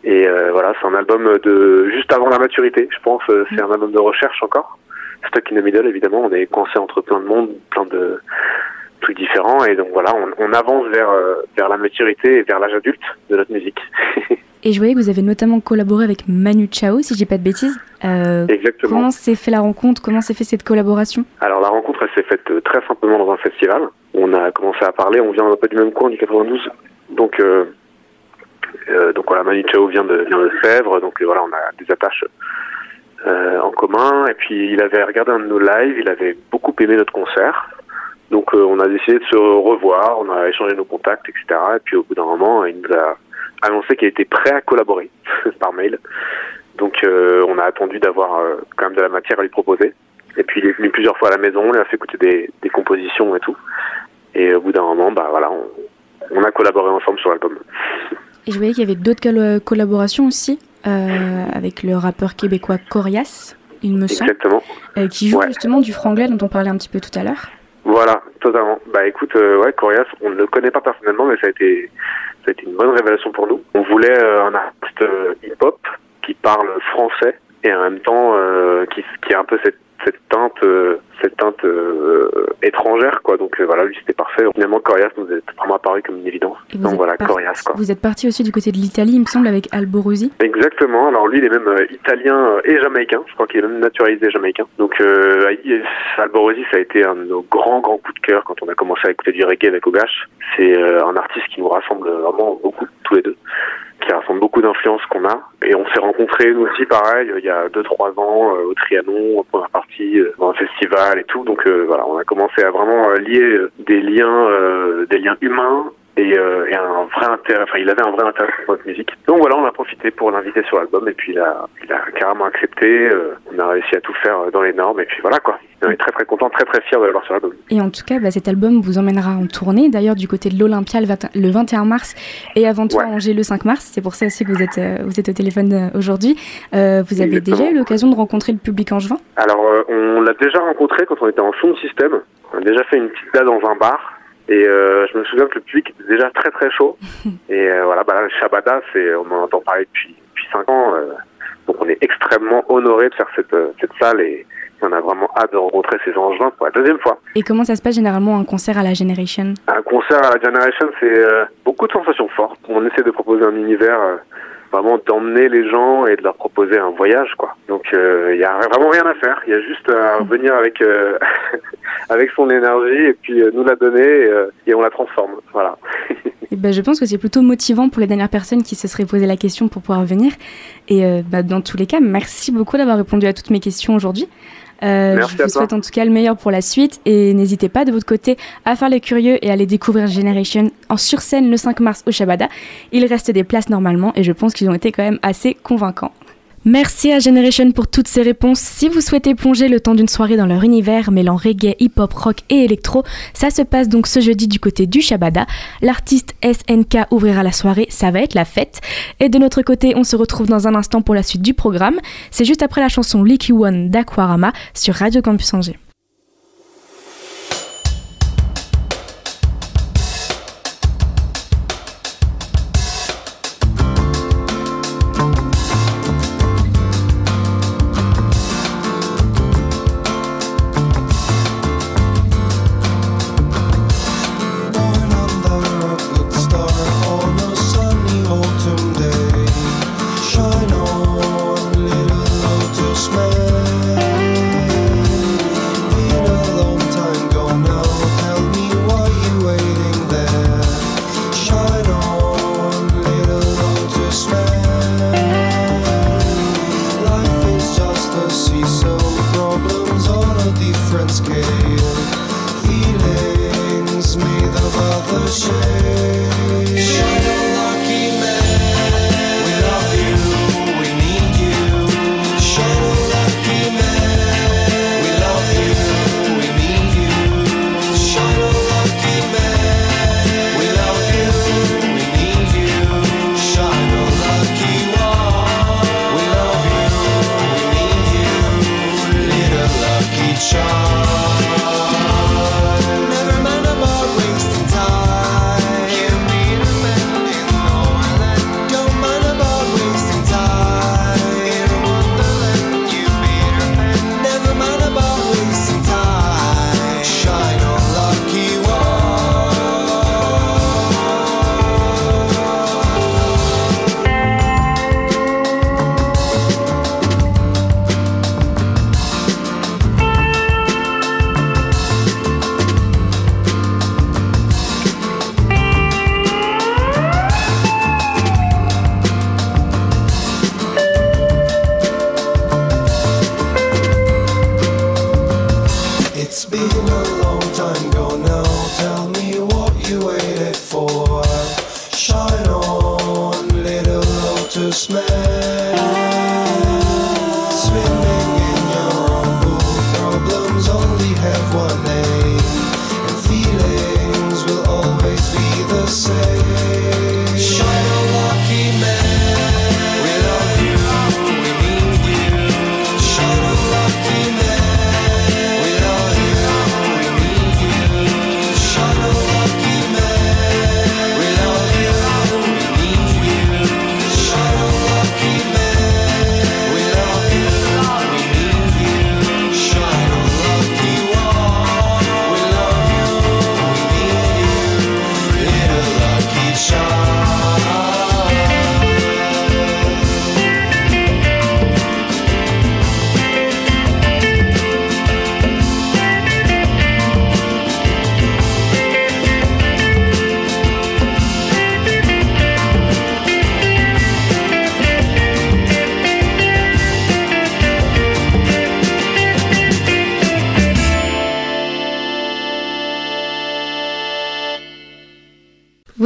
Et euh, voilà, c'est un album de juste avant la maturité, je pense. euh, c'est un album de recherche encore. Stuck in the Middle, évidemment, on est coincé entre plein de monde, plein de trucs différents, et donc voilà, on, on avance vers euh, vers la maturité et vers l'âge adulte de notre musique. *laughs* Et je voyais que vous avez notamment collaboré avec Manu Chao, si je dis pas de bêtises. Euh, Exactement. comment s'est fait la rencontre? Comment s'est fait cette collaboration? Alors la rencontre, elle s'est faite très simplement dans un festival. On a commencé à parler, on vient un peu du même coin, du 92, donc euh, euh, donc voilà, Manu Chao vient de vient de Sèvres, donc euh, voilà, on a des attaches euh, en commun. Et puis il avait regardé un de nos lives, il avait beaucoup aimé notre concert. Donc on a décidé de se revoir, on a échangé nos contacts, etc. Et puis au bout d'un moment, il nous a annoncé qu'il était prêt à collaborer *laughs* par mail. Donc on a attendu d'avoir quand même de la matière à lui proposer. Et puis il est venu plusieurs fois à la maison, on lui a fait écouter des, des compositions et tout. Et au bout d'un moment, bah voilà, on, on a collaboré ensemble sur l'album. Et je voyais qu'il y avait d'autres colla- collaborations aussi euh, avec le rappeur québécois Corias, il me semble, Exactement. euh, qui joue Ouais. justement du franglais dont on parlait un petit peu tout à l'heure. Voilà, totalement. Bah écoute, euh, ouais, Corias, on ne le connaît pas personnellement, mais ça a été, ça a été une bonne révélation pour nous. On voulait euh, un artiste euh, hip-hop qui parle français et en même temps euh, qui, qui a un peu cette, cette teinte, euh, cette teinte euh, étrangère, quoi. Donc euh, voilà, lui c'était parfait. Finalement, Corias nous est vraiment apparu comme une évidence. Et Donc voilà, Corias, quoi. Vous êtes parti aussi du côté de l'Italie, il me semble, avec Alborosi. Exactement. Alors lui, il est même italien et jamaïcain. Je crois qu'il est même naturalisé jamaïcain. Donc Alborosi, ça a été un de nos grands grands coups de cœur quand on a commencé à écouter du reggae avec Ogash. C'est un artiste qui nous rassemble vraiment beaucoup tous les deux, qui rassemble beaucoup d'influences qu'on a. Et on s'est rencontrés nous aussi, pareil, il y a deux trois ans euh, au Trianon, en première partie euh, dans un festival et tout. Donc euh, voilà, on a commencé à vraiment euh, lier des liens, euh, des liens humains et, euh, et un vrai intérêt. Enfin, il avait un vrai intérêt pour notre musique. Donc voilà, on a profité pour l'inviter sur l'album et puis il a, il a carrément accepté. euh, on a réussi à tout faire euh, dans les normes et puis voilà quoi. On est très très content, très très fier de l'avoir sur l'album. Et en tout cas, bah, cet album vous emmènera en tournée, d'ailleurs du côté de l'Olympia le, 20 le 21 mars et avant tout à Ouais. Angers le 5 mars. C'est pour ça aussi que vous êtes, euh, vous êtes au téléphone euh, aujourd'hui. Euh, vous avez Exactement. déjà eu l'occasion de rencontrer le public angevin Alors, euh, on l'a déjà rencontré quand on était en sound system. On a déjà fait une petite date dans un bar. Et euh, je me souviens que le public était déjà très très chaud. *laughs* Et euh, voilà, bah, là, le Shabada, c'est, on en entend parler depuis, depuis 5 ans. euh, donc on est extrêmement honoré de faire cette, euh, cette salle et on a vraiment hâte de rencontrer ces engins pour la deuxième fois. Et comment ça se passe généralement un concert à la Generation? Un concert à la Generation, c'est euh, beaucoup de sensations fortes. On essaie de proposer un univers euh, vraiment d'emmener les gens et de leur proposer un voyage, quoi. Donc il y a vraiment rien à faire. Il y a juste à venir avec euh, *laughs* avec son énergie et puis euh, nous la donner et, euh, et on la transforme. Voilà. *laughs* Eh ben, je pense que c'est plutôt motivant pour les dernières personnes qui se seraient posé la question pour pouvoir venir. Et euh, bah, dans tous les cas, merci beaucoup d'avoir répondu à toutes mes questions aujourd'hui. Euh, Merci je vous toi. souhaite en tout cas le meilleur pour la suite et n'hésitez pas de votre côté à faire les curieux et à aller découvrir Generation en sur scène le 5 mars au Shabada. Il reste des places normalement et je pense qu'ils ont été quand même assez convaincants. Merci à Generation pour toutes ces réponses. Si vous souhaitez plonger le temps d'une soirée dans leur univers mêlant reggae, hip-hop, rock et électro, ça se passe donc ce jeudi du côté du Shabada. L'artiste SNK ouvrira la soirée, ça va être la fête. Et de notre côté, on se retrouve dans un instant pour la suite du programme. C'est juste après la chanson Licky One d'Aquarama sur Radio Campus Angers.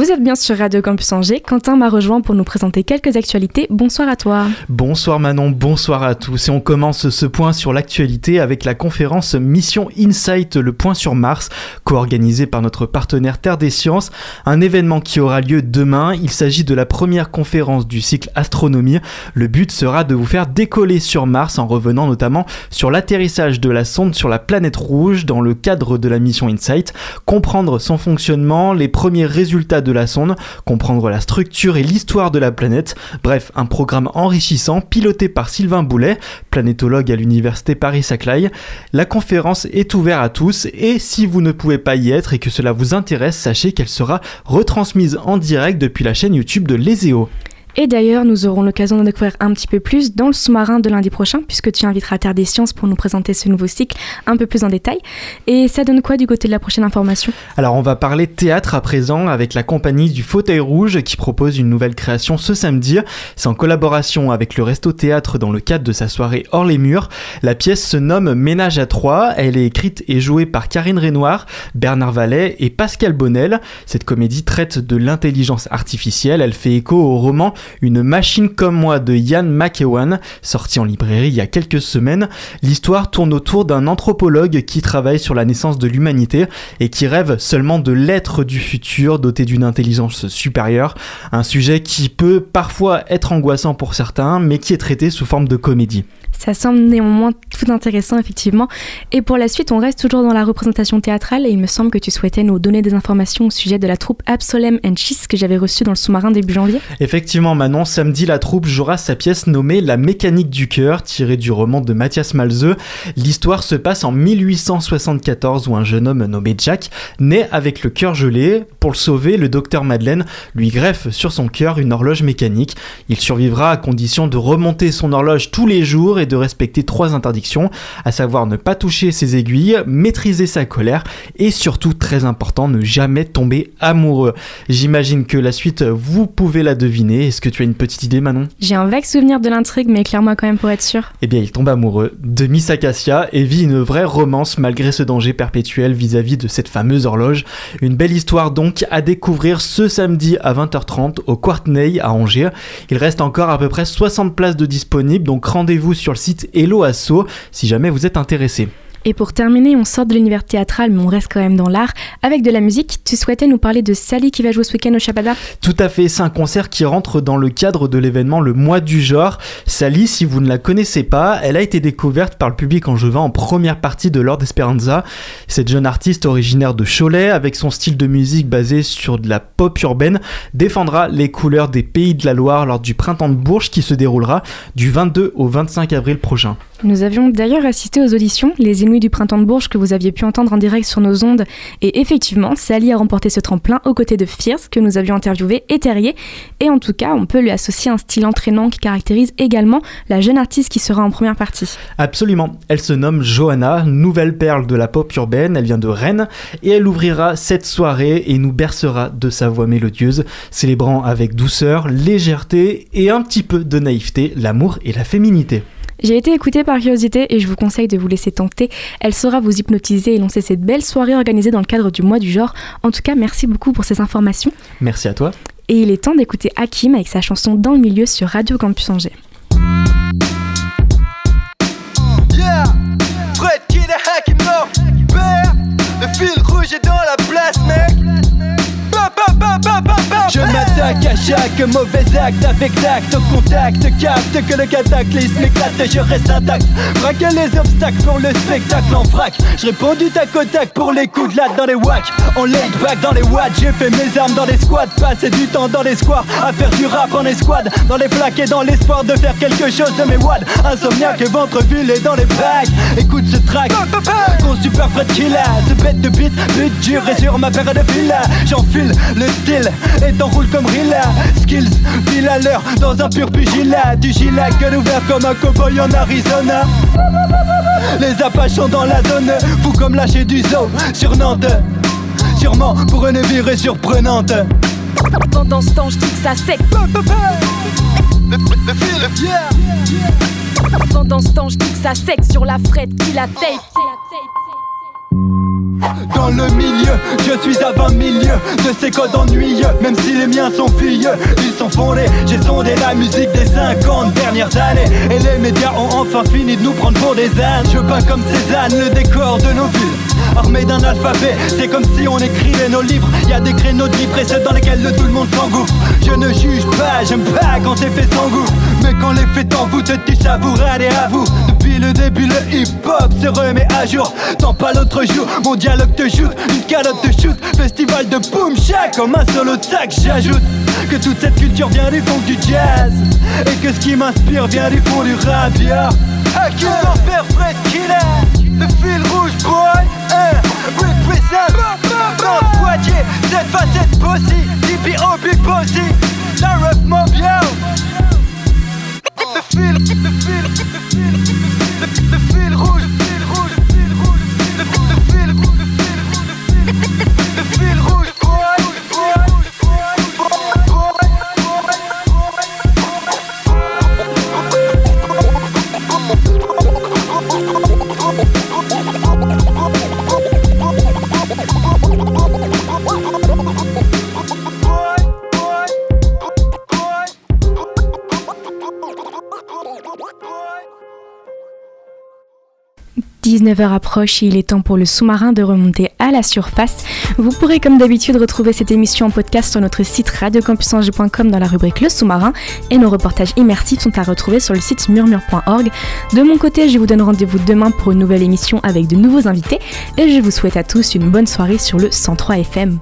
Vous êtes bien sur Radio Campus Angers. Quentin m'a rejoint pour nous présenter quelques actualités. Bonsoir à toi. Bonsoir Manon, bonsoir à tous. Et on commence ce point sur l'actualité avec la conférence Mission Insight, le point sur Mars, co-organisée par notre partenaire Terre des Sciences. Un événement qui aura lieu demain. Il s'agit de la première conférence du cycle Astronomie. Le but sera de vous faire décoller sur Mars en revenant notamment sur l'atterrissage de la sonde sur la planète rouge dans le cadre de la mission Insight, comprendre son fonctionnement, les premiers résultats de sonde, comprendre la structure et l'histoire de la planète. Bref, un programme enrichissant piloté par Sylvain Boulet, planétologue à l'université Paris-Saclay. La conférence est ouverte à tous et si vous ne pouvez pas y être et que cela vous intéresse, sachez qu'elle sera retransmise en direct depuis la chaîne YouTube de l'ESEO. Et d'ailleurs, nous aurons l'occasion d'en découvrir un petit peu plus dans le sous-marin de lundi prochain, puisque tu inviteras Terre des Sciences pour nous présenter ce nouveau cycle un peu plus en détail. Et ça donne quoi du côté de la prochaine information? Alors, on va parler théâtre à présent avec la compagnie du Fauteuil Rouge qui propose une nouvelle création ce samedi. C'est en collaboration avec le Resto Théâtre dans le cadre de sa soirée Hors les Murs. La pièce se nomme Ménage à trois. Elle est écrite et jouée par Karine Renoir, Bernard Vallet et Pascal Bonnel. Cette comédie traite de l'intelligence artificielle. Elle fait écho au roman une machine comme moi de Ian McEwan, sorti en librairie il y a quelques semaines. L'histoire tourne autour d'un anthropologue qui travaille sur la naissance de l'humanité et qui rêve seulement de l'être du futur doté d'une intelligence supérieure. Un sujet qui peut parfois être angoissant pour certains, mais qui est traité sous forme de comédie. Ça semble néanmoins tout intéressant, effectivement. Et pour la suite, on reste toujours dans la représentation théâtrale et il me semble que tu souhaitais nous donner des informations au sujet de la troupe Absolem and Cheese que j'avais reçue dans le sous-marin début janvier. Effectivement, Manon, samedi, la troupe jouera sa pièce nommée La mécanique du cœur, tirée du roman de Mathias Malzeux. L'histoire se passe en 1874 où un jeune homme nommé Jack naît avec le cœur gelé. Pour le sauver, le docteur Madeleine lui greffe sur son cœur une horloge mécanique. Il survivra à condition de remonter son horloge tous les jours et de respecter trois interdictions, à savoir ne pas toucher ses aiguilles, maîtriser sa colère et surtout, très important, ne jamais tomber amoureux. J'imagine que la suite, vous pouvez la deviner. Est-ce que tu as une petite idée, Manon? J'ai un vague souvenir de l'intrigue, mais éclaire-moi quand même pour être sûr. Eh bien, il tombe amoureux de Miss Acacia et vit une vraie romance malgré ce danger perpétuel vis-à-vis de cette fameuse horloge. Une belle histoire donc à découvrir ce samedi à 20h30 au Quartney à Angers. Il reste encore à peu près 60 places de disponibles, donc rendez-vous sur site Hello Asso si jamais vous êtes intéressé. Et pour terminer, on sort de l'univers théâtral, mais on reste quand même dans l'art. Avec de la musique, tu souhaitais nous parler de Sally qui va jouer ce week-end au Shabada Tout à fait, c'est un concert qui rentre dans le cadre de l'événement Le Mois du Genre. Sally, si vous ne la connaissez pas, elle a été découverte par le public angevin en première partie de Lord Esperanza. Cette jeune artiste originaire de Cholet, avec son style de musique basé sur de la pop urbaine, défendra les couleurs des Pays de la Loire lors du Printemps de Bourges qui se déroulera du 22 au 25 avril prochain. Nous avions d'ailleurs assisté aux auditions, les Inuits du Printemps de Bourges que vous aviez pu entendre en direct sur nos ondes. Et effectivement, Sally a remporté ce tremplin aux côtés de Fierce que nous avions interviewé et Terrier. Et en tout cas, on peut lui associer un style entraînant qui caractérise également la jeune artiste qui sera en première partie. Absolument. Elle se nomme Johanna, nouvelle perle de la pop urbaine. Elle vient de Rennes et elle ouvrira cette soirée et nous bercera de sa voix mélodieuse, célébrant avec douceur, légèreté et un petit peu de naïveté l'amour et la féminité. J'ai été écoutée par curiosité et je vous conseille de vous laisser tenter. Elle saura vous hypnotiser et lancer cette belle soirée organisée dans le cadre du mois du genre. En tout cas, merci beaucoup pour ces informations. Merci à toi. Et il est temps d'écouter Hakim avec sa chanson Dans le milieu sur Radio Campus Angers. Yeah, Fred Kid et Hakim Nord, Père, le fil rouge est dans la place, mec. Je m'attaque à chaque mauvais acte avec tact. Au contact, capte que le cataclysme éclate et je reste intact. Braquer les obstacles pour le spectacle en vrac. Je réponds du tac au tac pour les coups de latte dans les wacks On laid back dans les watts, j'ai fait mes armes dans les squads. Passer du temps dans les squares, à faire du rap en escouade. Dans les flaques et dans l'espoir de faire quelque chose de mes wads. Insomniaque et ventre et dans les bacs. Écoute ce track, con super Fred Killa Ce bête de beat, but dur et sur ma paire de fil J'enfile le style t'enroule comme Rilla. Skills, pile à l'heure dans un pur pugilat. Du gilet gueule ouvert comme un cowboy en Arizona. Les Apaches sont dans la zone. Fou comme lâcher du zoo sur Nantes. Sûrement pour une virée surprenante. Pendant ce temps, je dis que ça sec. Pendant ce temps, je dis que ça sec sur la frette qui la tape. Dans le milieu, je suis à 20 milieux de ces codes ennuyeux Même si les miens sont vieux, ils sont fondés J'ai sondé la musique des 50 dernières années Et les médias ont enfin fini de nous prendre pour des ânes. Je peins comme Cézanne le décor de nos villes. Armé d'un alphabet, c'est comme si on écrivait nos livres. Y a des créneaux de précèdents dans lesquels le tout le monde s'engouffre. Je ne juge pas, j'aime pas quand c'est fait sans goût Quand les faits t'envoûtent, tu savoures, allez à vous. Depuis le début, le hip-hop se remet à jour. Tant pas l'autre jour, mon dialogue te joue. Une calotte te shoot, festival de boom shack Comme un solo de sac, j'ajoute Que toute cette culture vient du fond du jazz. Et que ce qui m'inspire vient du fond du rap, yeah Accuse d'enfer, Fred Killer Le fil rouge, boy, hein Poitiers, cette facette bossy DPO, bossy. La yo Le fil, le fil, le 19h approche et il est temps pour le sous-marin de remonter à la surface. Vous pourrez comme d'habitude retrouver cette émission en podcast sur notre site radiocampusangers.com dans la rubrique Le sous-marin et nos reportages immersifs sont à retrouver sur le site murmure.org. De mon côté, je vous donne rendez-vous demain pour une nouvelle émission avec de nouveaux invités et je vous souhaite à tous une bonne soirée sur le 103 FM.